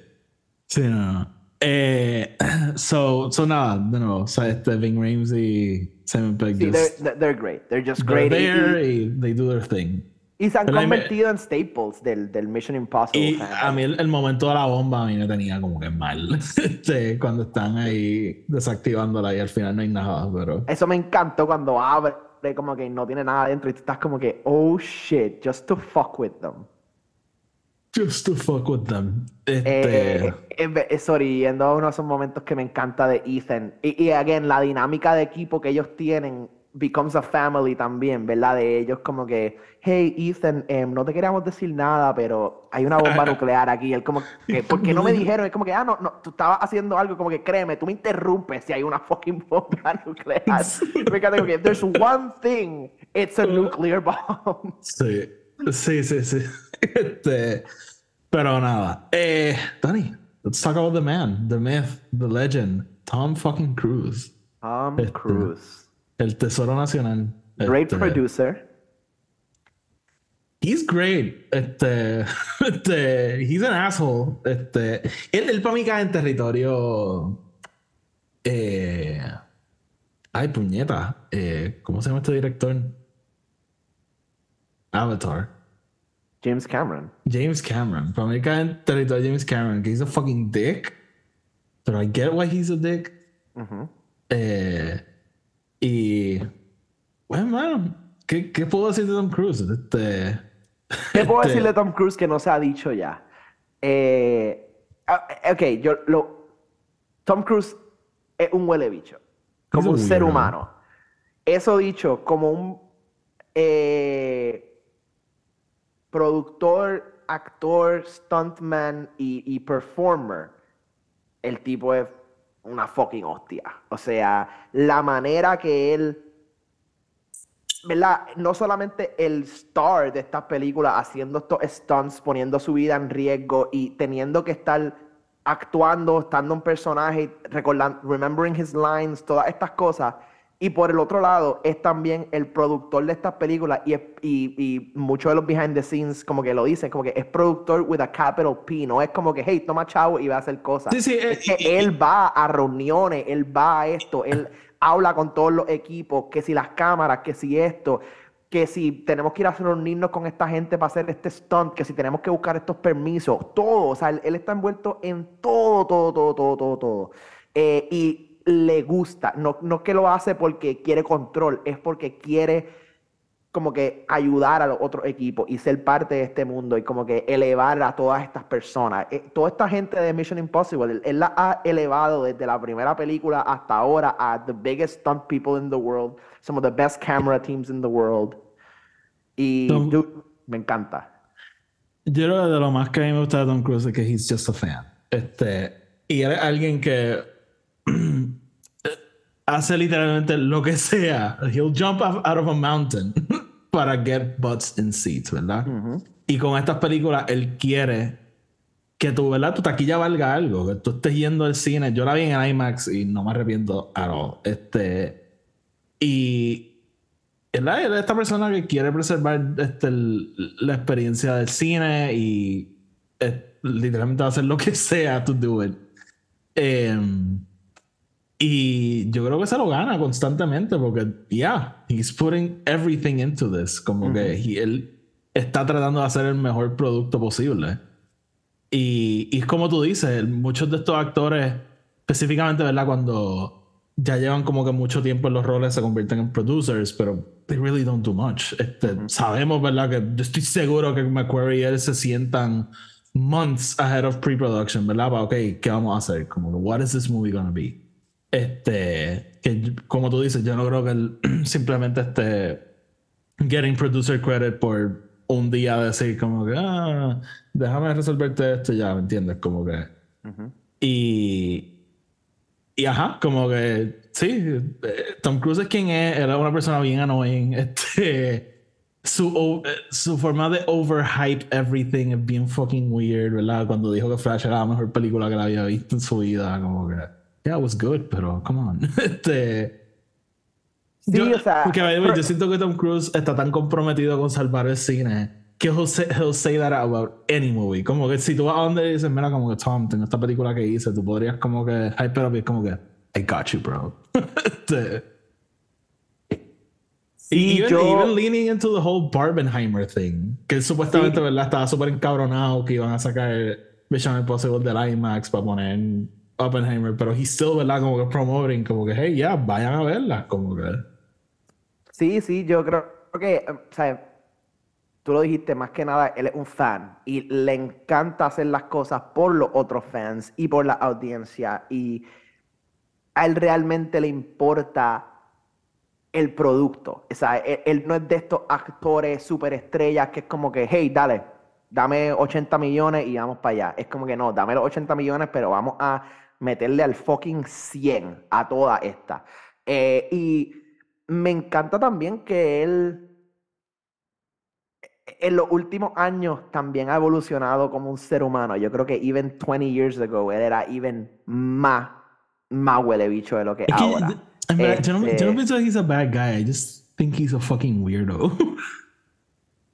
Sí, no, no. Eh, *clears throat* so, so nada, de nuevo, o sea, este Ving Rhames y Simon Pegg
Sí,
just-
they're, they're great. They're just
they're
great.
There
Y,
y they do their thing.
y se han
Pero
convertido en staples del, del Mission Impossible.
Y a mí el, el momento de la bomba a mí me tenía como que mal. *laughs* Este, cuando están ahí desactivándola y al final no hay nada, pero...
Eso me encantó cuando abre, como que no tiene nada dentro y tú estás como que, oh shit, just to fuck with them.
Just to fuck with them. Este...
Eh, eh, eh, sorry, yendo a uno de esos momentos que me encanta de Ethan. Y, y again, la dinámica de equipo que ellos tienen becomes a family también, ¿verdad? De ellos como que, hey Ethan, em, no te queríamos decir nada, pero hay una bomba *laughs* nuclear aquí. Él como que, ¿por qué no me dijeron? Es como que, ah, no, no, tú estabas haciendo algo como que, créeme, tú me interrumpes si hay una fucking *laughs* bomba nuclear. me encanta que, there's one thing, it's a *laughs* nuclear bomb.
Sí, sí, sí, sí. Este, pero nada. Eh, Danny, let's talk about the man, the myth, the legend, Tom fucking Cruise.
Tom
Este,
Cruise.
El Tesoro Nacional.
Great
Este,
producer.
He's great. Este, *laughs* este, he's an asshole. Este, él, él para mí cae en territorio. Eh, ay, puñeta. Eh, ¿Cómo se llama este director? Avatar.
James Cameron.
James Cameron. Para mí cae en territorio James Cameron, que he's a fucking dick. Pero I get why he's a dick. Eh, y. Bueno, ¿qué, ¿qué puedo decir de Tom Cruise? Este.
¿Qué puedo
este,
decirle a Tom Cruise que no se ha dicho ya? Eh, ah, ok, yo lo. Tom Cruise es un huele bicho. Como un ser humano. Eso dicho, como un eh, productor, actor, stuntman y, y performer, el tipo es una fucking hostia. O sea, la manera que él ¿verdad? No solamente el star de estas películas haciendo estos stunts, poniendo su vida en riesgo y teniendo que estar actuando, estando en personaje, recordando, remembering his lines, todas estas cosas. Y por el otro lado, es también el productor de estas películas y, es- y, y muchos de los behind the scenes como que lo dicen, como que es productor with a capital P, no es como que, hey, toma chavo y va a hacer cosas.
Sí, sí, eh,
es que él va a reuniones, él va a esto, él habla con todos los equipos, que si las cámaras, que si esto, que si tenemos que ir a reunirnos con esta gente para hacer este stunt, que si tenemos que buscar estos permisos, todo, o sea, él, él está envuelto en todo, todo, todo, todo, todo, todo. Eh, y le gusta, no, no que lo hace porque quiere control, es porque quiere como que ayudar a los otros equipos y ser parte de este mundo y como que elevar a todas estas personas. Eh, toda esta gente de Mission Impossible, él, él la ha elevado desde la primera película hasta ahora a the biggest stunt people in the world, some of the best camera teams in the world. Y
Tom-
dude, me encanta.
Yo creo que de lo más que a mí me gusta de Tom Cruise es que he's just a fan. Este, y él es alguien que *clears throat* hace literalmente lo que sea. He'll jump out of a mountain *laughs* para get butts in seats, ¿verdad? Y con estas películas él quiere que tu, ¿verdad? Tu taquilla valga algo, que tú estés yendo al cine. Yo la vi en IMAX y no me arrepiento at all. Este, y ¿verdad? Él es esta persona que quiere preservar este, el- la experiencia del cine y eh, literalmente va a hacer lo que *laughs* sea to do it. Em, y yo creo que se lo gana constantemente porque, yeah, he's putting everything into this. Como que he- él está tratando de hacer el mejor producto posible. Y, y es como tú dices, muchos de estos actores, específicamente, ¿verdad? Cuando ya llevan como que mucho tiempo en los roles, se convierten en producers, pero they really don't do much. Este, Sabemos, ¿verdad? Que yo estoy seguro que McQuarrie y él se sientan months ahead of pre-production, ¿verdad? Para, ok, ¿qué vamos a hacer? Como, what is this movie gonna be? Este, que como tú dices, yo no creo que *clears throat* simplemente esté getting producer credit por un día decir como que, ah, déjame resolverte esto ya, ¿me entiendes? Como que... Y... Y ajá, como que sí, eh, Tom Cruise es quien es, era una persona bien annoying. *laughs* Este, su, eh, su forma de overhype everything es bien fucking weird, ¿verdad? Cuando dijo que Flash era la mejor película que la había visto en su vida, como que, yeah, it was good, pero come on. *laughs* Este,
Sí,
yo,
o sea,
porque,
pero-
yo siento que Tom Cruise está tan comprometido con salvar el cine que he'll say, he'll say that about any movie. Como que si tú vas a donde dices, mira, como que Tom, tengo esta película que hice, tú podrías como que hype up y es como que, I got you, bro. *laughs* Este,
Sí,
even,
yo-
even leaning into the whole Barbenheimer thing, que él supuestamente,
Sí.
¿verdad? Estaba súper encabronado que iban a sacar Mission Impossible del IMAX para poner Oppenheimer, pero he's still, ¿verdad? Como que promoting, como que, hey, ya, vayan a verla, como que.
Sí, sí, yo creo que, eh, o sea, tú lo dijiste, más que nada, él es un fan y le encanta hacer las cosas por los otros fans y por la audiencia y a él realmente le importa el producto. O sea, él, él no es de estos actores superestrellas que es como que, hey, dale, dame 80 millones y vamos para allá. Es como que no, dame los 80 millones, pero vamos a meterle al fucking 100 a toda esta. Eh, y me encanta también que él en los últimos años también ha evolucionado como un ser humano. Yo creo que even 20 years ago él era even más, más huele bicho de lo que es
Es que,
ahora.
en verdad, yo, no, yo no
Este-
pienso que he's a bad guy. I just think he's a fucking weirdo. *laughs*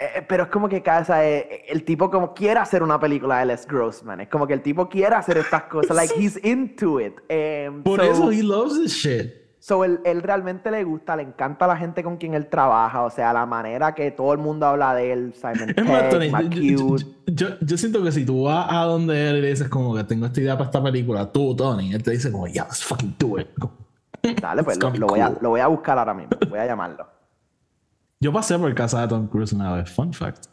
Eh, pero es como que casa el tipo como quiere hacer una película de Les Grossman. Es como que el tipo quiere hacer estas cosas. Like he's into it. Em,
Por
so-
eso he loves this shit.
So, él, él realmente le gusta, le encanta la gente con quien él trabaja, o sea, la manera que todo el mundo habla de él, Simon *laughs*
Es más, Tony,
Pegg,
yo, yo- yo- yo siento que si tú vas a donde él y le dices como que tengo esta idea para esta película, tú, Tony, él te dice como, yeah, let's fucking do it.
Dale, pues lo, lo voy a, lo voy a buscar ahora mismo, voy a llamarlo.
Yo pasé por casa de Tom Cruise una vez, fun fact.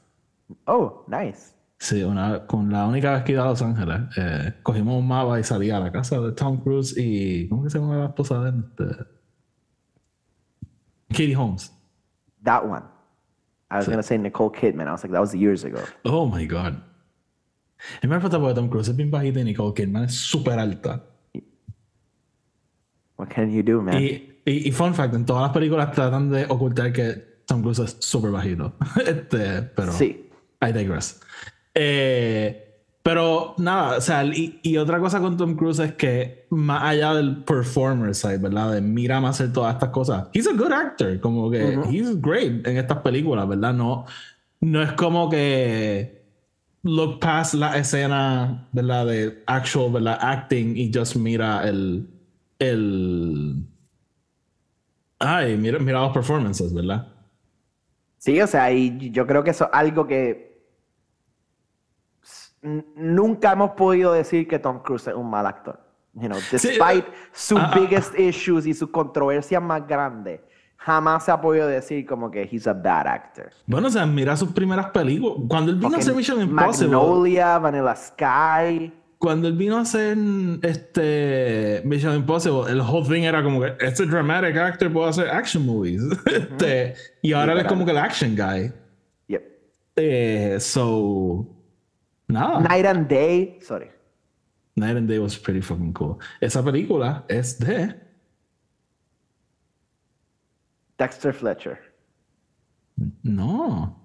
Oh, nice.
Sí, una con la única vez que iba a Los Ángeles, eh, cogimos un mapa y salí a la casa de Tom Cruise y. ¿Cómo que se llama la esposa de él? Este, Katie Holmes.
That one. I was gonna say Nicole Kidman, I was like, that was years ago.
Oh my god. Es me falta porque Tom Cruise es bien bajita y Nicole Kidman es súper alta.
What can you do, man?
Y, y, y fun fact, en todas las películas tratan de ocultar que Tom Cruise es súper bajito. *laughs* este, pero
Sí.
I digress. Eh, pero nada, o sea, y, y otra cosa con Tom Cruise es que más allá del performer side, ¿verdad? De mira más hacer todas estas cosas. He's a good actor, como que he's great en estas películas, ¿verdad? No, no es como que look past la escena, ¿verdad? De actual, ¿verdad? Acting y just mira el, el, ay, mira, mira los performances, ¿verdad?
Sí, o sea, y yo creo que eso es algo que nunca hemos podido decir que Tom Cruise es un mal actor. You know, despite sus
ah, ah.
biggest issues y sus controversias más grandes, jamás se ha podido decir como que he's a bad actor.
Bueno, o sea, mira sus primeras películas. Cuando él vino a hacer Mission Impossible,
Magnolia, Vanilla Sky.
Cuando él vino a hacer este Mission Impossible, el whole thing era como que este dramatic actor puede hacer action movies. *laughs* este, y ahora él es como que el action guy.
Yep.
Eh, so, nada.
Night and Day. Sorry.
Night and Day was pretty fucking cool. Esa película es de.
Dexter Fletcher.
No.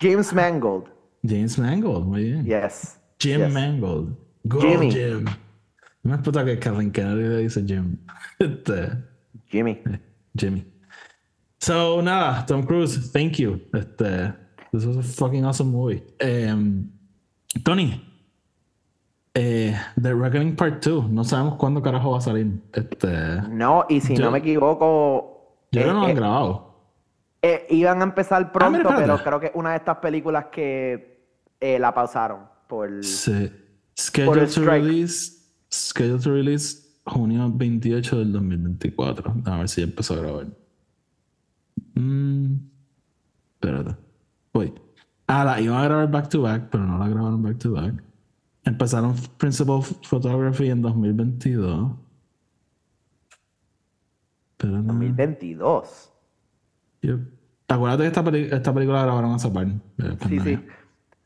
James Mangold.
James Mangold, muy bien.
Yes.
Jim
Yes.
Mangold. Go,
Jimmy.
Jim. No me puta que Kathleen Kennedy le dice Jim. *laughs* Este,
Jimmy.
Jimmy. So, nada, Tom Cruise, thank you. Este, this was a fucking awesome movie. Em, Tony, eh, The Reckoning Part 2, no sabemos cuándo carajo va a salir. Este,
No, y si
Yo-
no me equivoco,
yo
eh,
no lo
eh,
han grabado.
eh, iban a empezar pronto,
mira, espérate.
pero creo que es una de estas películas que eh, la pausaron por...
Sí. Scheduled to release. Scheduled to release junio 28 del 2024. A ver si ya empezó a grabar. Mm, espérate. Wait. Ah, la iban a grabar back to back, pero no la grabaron back to back. Empezaron Principal Photography en 2022. Espérate.
2022.
Yep. Acuérdate que esta, peli- esta película la grabaron a Zapar.
Sí, sí.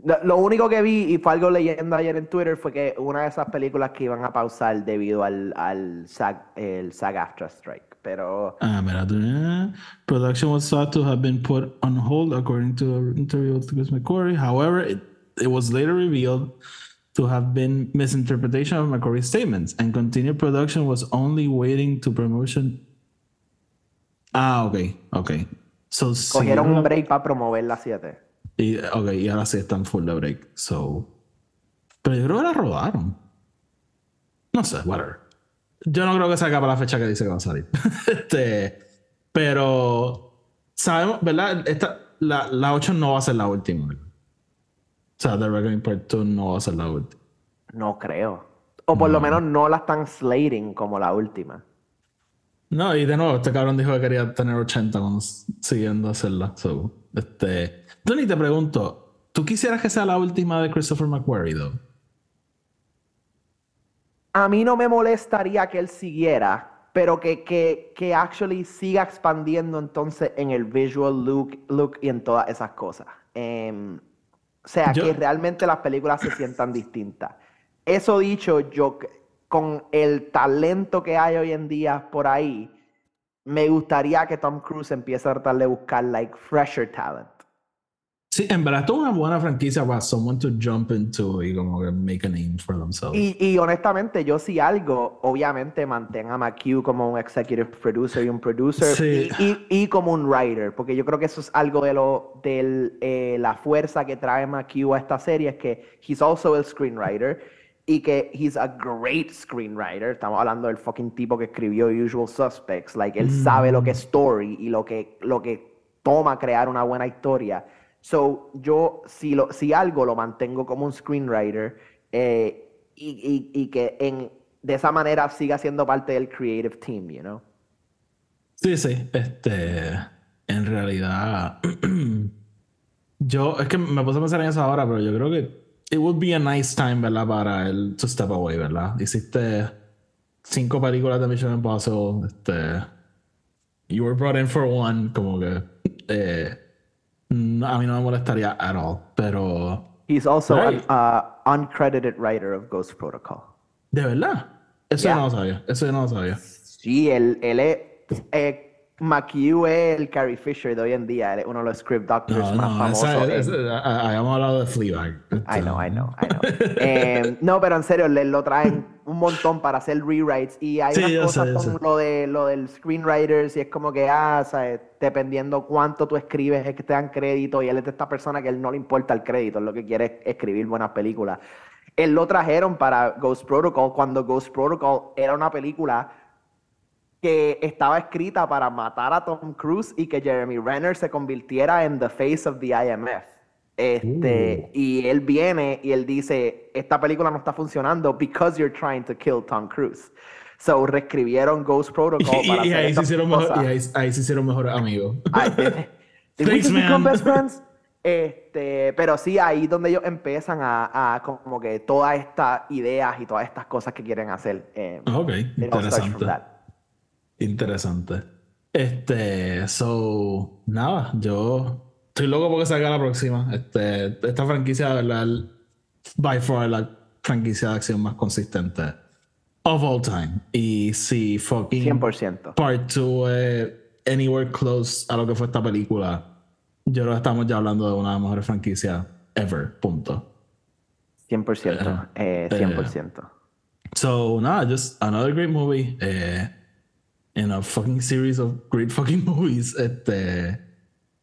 Lo, único que vi, y fue algo leyendo ayer en Twitter, fue que una de esas películas que iban a pausar debido al, al SAG, el SAG AFTRA strike. Pero
Ah, mira, eh, production was thought to have been put on hold according to an interview with Chris McQuarrie. However, it, it was later revealed to have been misinterpretation of McQuarrie's statements, and continued production was only waiting to promotion. Ah, ok, ok. So,
cogieron un break para promover la 7.
Y, ok, y ahora sí están full de break. So. Pero yo creo que la rodaron. No sé, whatever. Yo no creo que salga para la fecha que dice que va a salir. *laughs* este. Pero. Sabemos, ¿verdad? Esta, la, la 8 no va a ser la última. O sea, The Reckoning Part 2 no va a ser la última.
No creo. O por lo menos no la están slating como la última.
No, y de nuevo, este cabrón dijo que quería tener 80 cuando siguiendo hacerla. So, este. Tony, te pregunto, ¿tú quisieras que sea la última de Christopher McQuarrie, though?
A mí no me molestaría que él siguiera, pero que, que, que actually siga expandiendo entonces en el visual look, look y en todas esas cosas. Em, o sea,
Yo-
que realmente las películas se sientan distintas. Eso dicho, yo con el talento que hay hoy en día por ahí, me gustaría que Tom Cruise empiece a tratar de buscar like fresher talent.
Sí, en verdad, esto es una buena franquicia para someone to jump into y como que make a name for themselves.
Y, y honestamente, yo si algo, obviamente mantenga a McHugh como un executive producer y un producer
Sí.
y, y- y como un writer, porque yo creo que eso es algo de lo de la fuerza que trae McHugh a esta serie, es que he's also el screenwriter y que he's a great screenwriter. Estamos hablando del fucking tipo que escribió Usual Suspects, like él sabe lo que es story y lo que, lo que toma crear una buena historia. So, yo, si, lo, si algo, lo mantengo como un screenwriter eh, y, y- y que en, de esa manera siga siendo parte del creative team, you know?
Sí, sí. Este. En realidad. *clears throat* yo. Es que me puse a pensar en eso ahora, pero yo creo que. It would be a nice time, ¿verdad? Para él to step away, ¿verdad? Hiciste cinco películas de Mission Impossible. Este. You were brought in for one. Como que. eh, a mí no me molestaría at all. Pero.
He's also
Right.
an uh, uncredited writer of Ghost Protocol.
¿De verdad? Eso
Yeah.
yo no lo sabía. Eso yo no lo sabía.
Sí, él, él es. Eh, McHugh es el Carrie Fisher de hoy en día, es uno de los script doctors
No,
más
no,
famosos.
habíamos hablado de Fleabag.
I know, I know, I know. *laughs* Eh, no, pero en serio, le lo traen un montón para hacer rewrites y hay
Sí,
unas cosas
sé,
con lo de lo del screenwriters y es como que, ah, ¿sabes? dependiendo cuánto tú escribes es que te dan crédito y él es de esta persona que él no le importa el crédito, él lo que quiere es escribir buenas películas. Él lo trajeron para Ghost Protocol cuando Ghost Protocol era una película que estaba escrita para matar a Tom Cruise y que Jeremy Renner se convirtiera en the face of the IMF. Este, y él viene y él dice, esta película no está funcionando because you're trying to kill Tom Cruise. So reescribieron Ghost Protocol *laughs*
Y,
para
y
hacer
ahí, se hicieron mejor, y ahí, ahí se hicieron mejores amigos. *laughs* *laughs* Thanks, man.
best friends? Este, pero sí, ahí donde ellos empiezan a, a como que todas estas ideas y todas estas cosas que quieren hacer. eh,
Ok, interesante. Interesante. Este, so, nada, yo estoy loco porque salga la próxima. Este, esta franquicia, de verdad, by far la franquicia de acción más consistente of all time. Y si fucking
100%.
Part 2 es anywhere close a lo que fue esta película, yo creo que estamos ya hablando de una de las mejores franquicias ever. Punto.
100%. eh, 100%.
So, nada, just another great movie. In a fucking series of great fucking *laughs* movies. Este.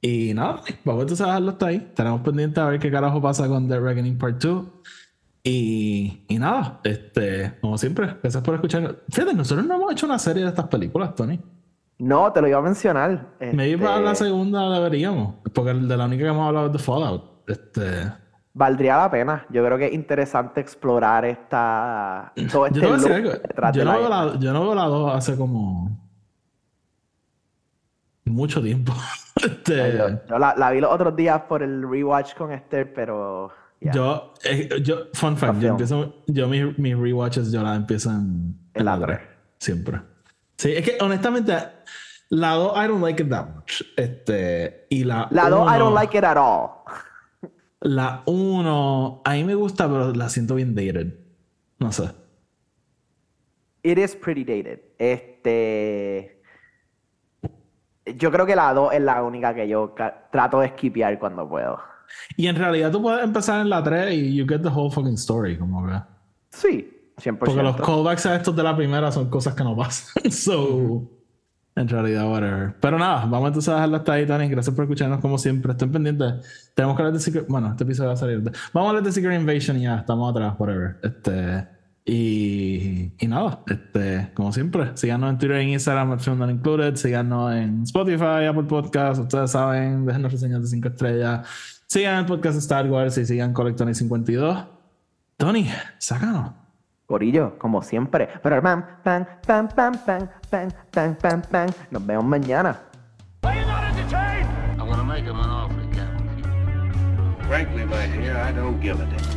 Y nada, vamos entonces a dejarlo hasta ahí. Tenemos pendiente a ver qué carajo pasa con The Reckoning Part 2. Y, y nada, este, como siempre, gracias por escuchar. Fíjate, nosotros no hemos hecho una serie de estas películas, Tony.
No, te lo iba a mencionar.
Maybe
este,
para la segunda deberíamos. Porque de la única que hemos hablado es de Fallout. Este.
Valdría la pena. Yo creo que es interesante explorar esta, todo este
Yo no,
la
veo la, yo no veo la 2 hace como. Mucho tiempo. *laughs* Este,
Yo, yo la, la vi los otros días por el rewatch con Esther, pero.
Yo, eh, yo, fun fact, yo empiezo, yo mis, mis rewatches yo las empiezo en,
En la
tres,
tres.
Siempre. Sí, es que honestamente, la 2 I don't like it that much. Este, y la
La 2, I don't like it at all.
La 1, a mí me gusta, pero la siento bien dated. No sé.
It is pretty dated. Este. Yo creo que la 2 es la única que yo trato de skipear cuando puedo.
Y en realidad tú puedes empezar en la 3 y you get the whole fucking story, como que.
Sí, 100%.
Porque los callbacks a estos de la primera son cosas que no pasan. *laughs* so, en realidad, whatever. Pero nada, vamos entonces a dejarlo hasta ahí, Tony. Gracias por escucharnos como siempre. Estén pendientes. Tenemos que hablar de Secret... Bueno, este episodio va a salir. Vamos a hablar de Secret Invasion y ya, estamos atrás, whatever. Este... Y, y nada, este, como siempre, síganos en Twitter e Instagram, Film Not Included, síganos en Spotify, Apple Podcasts, ustedes saben, déjenos reseñas de 5 estrellas, sigan el podcast Star Wars y sigan Colectony52. Tony, sácanos.
Corillo, como siempre. Pero pam, pam, pam, pam, pam, pam, pam, pam, pam. Nos vemos mañana.
Frankly, my dear, I don't give a damn.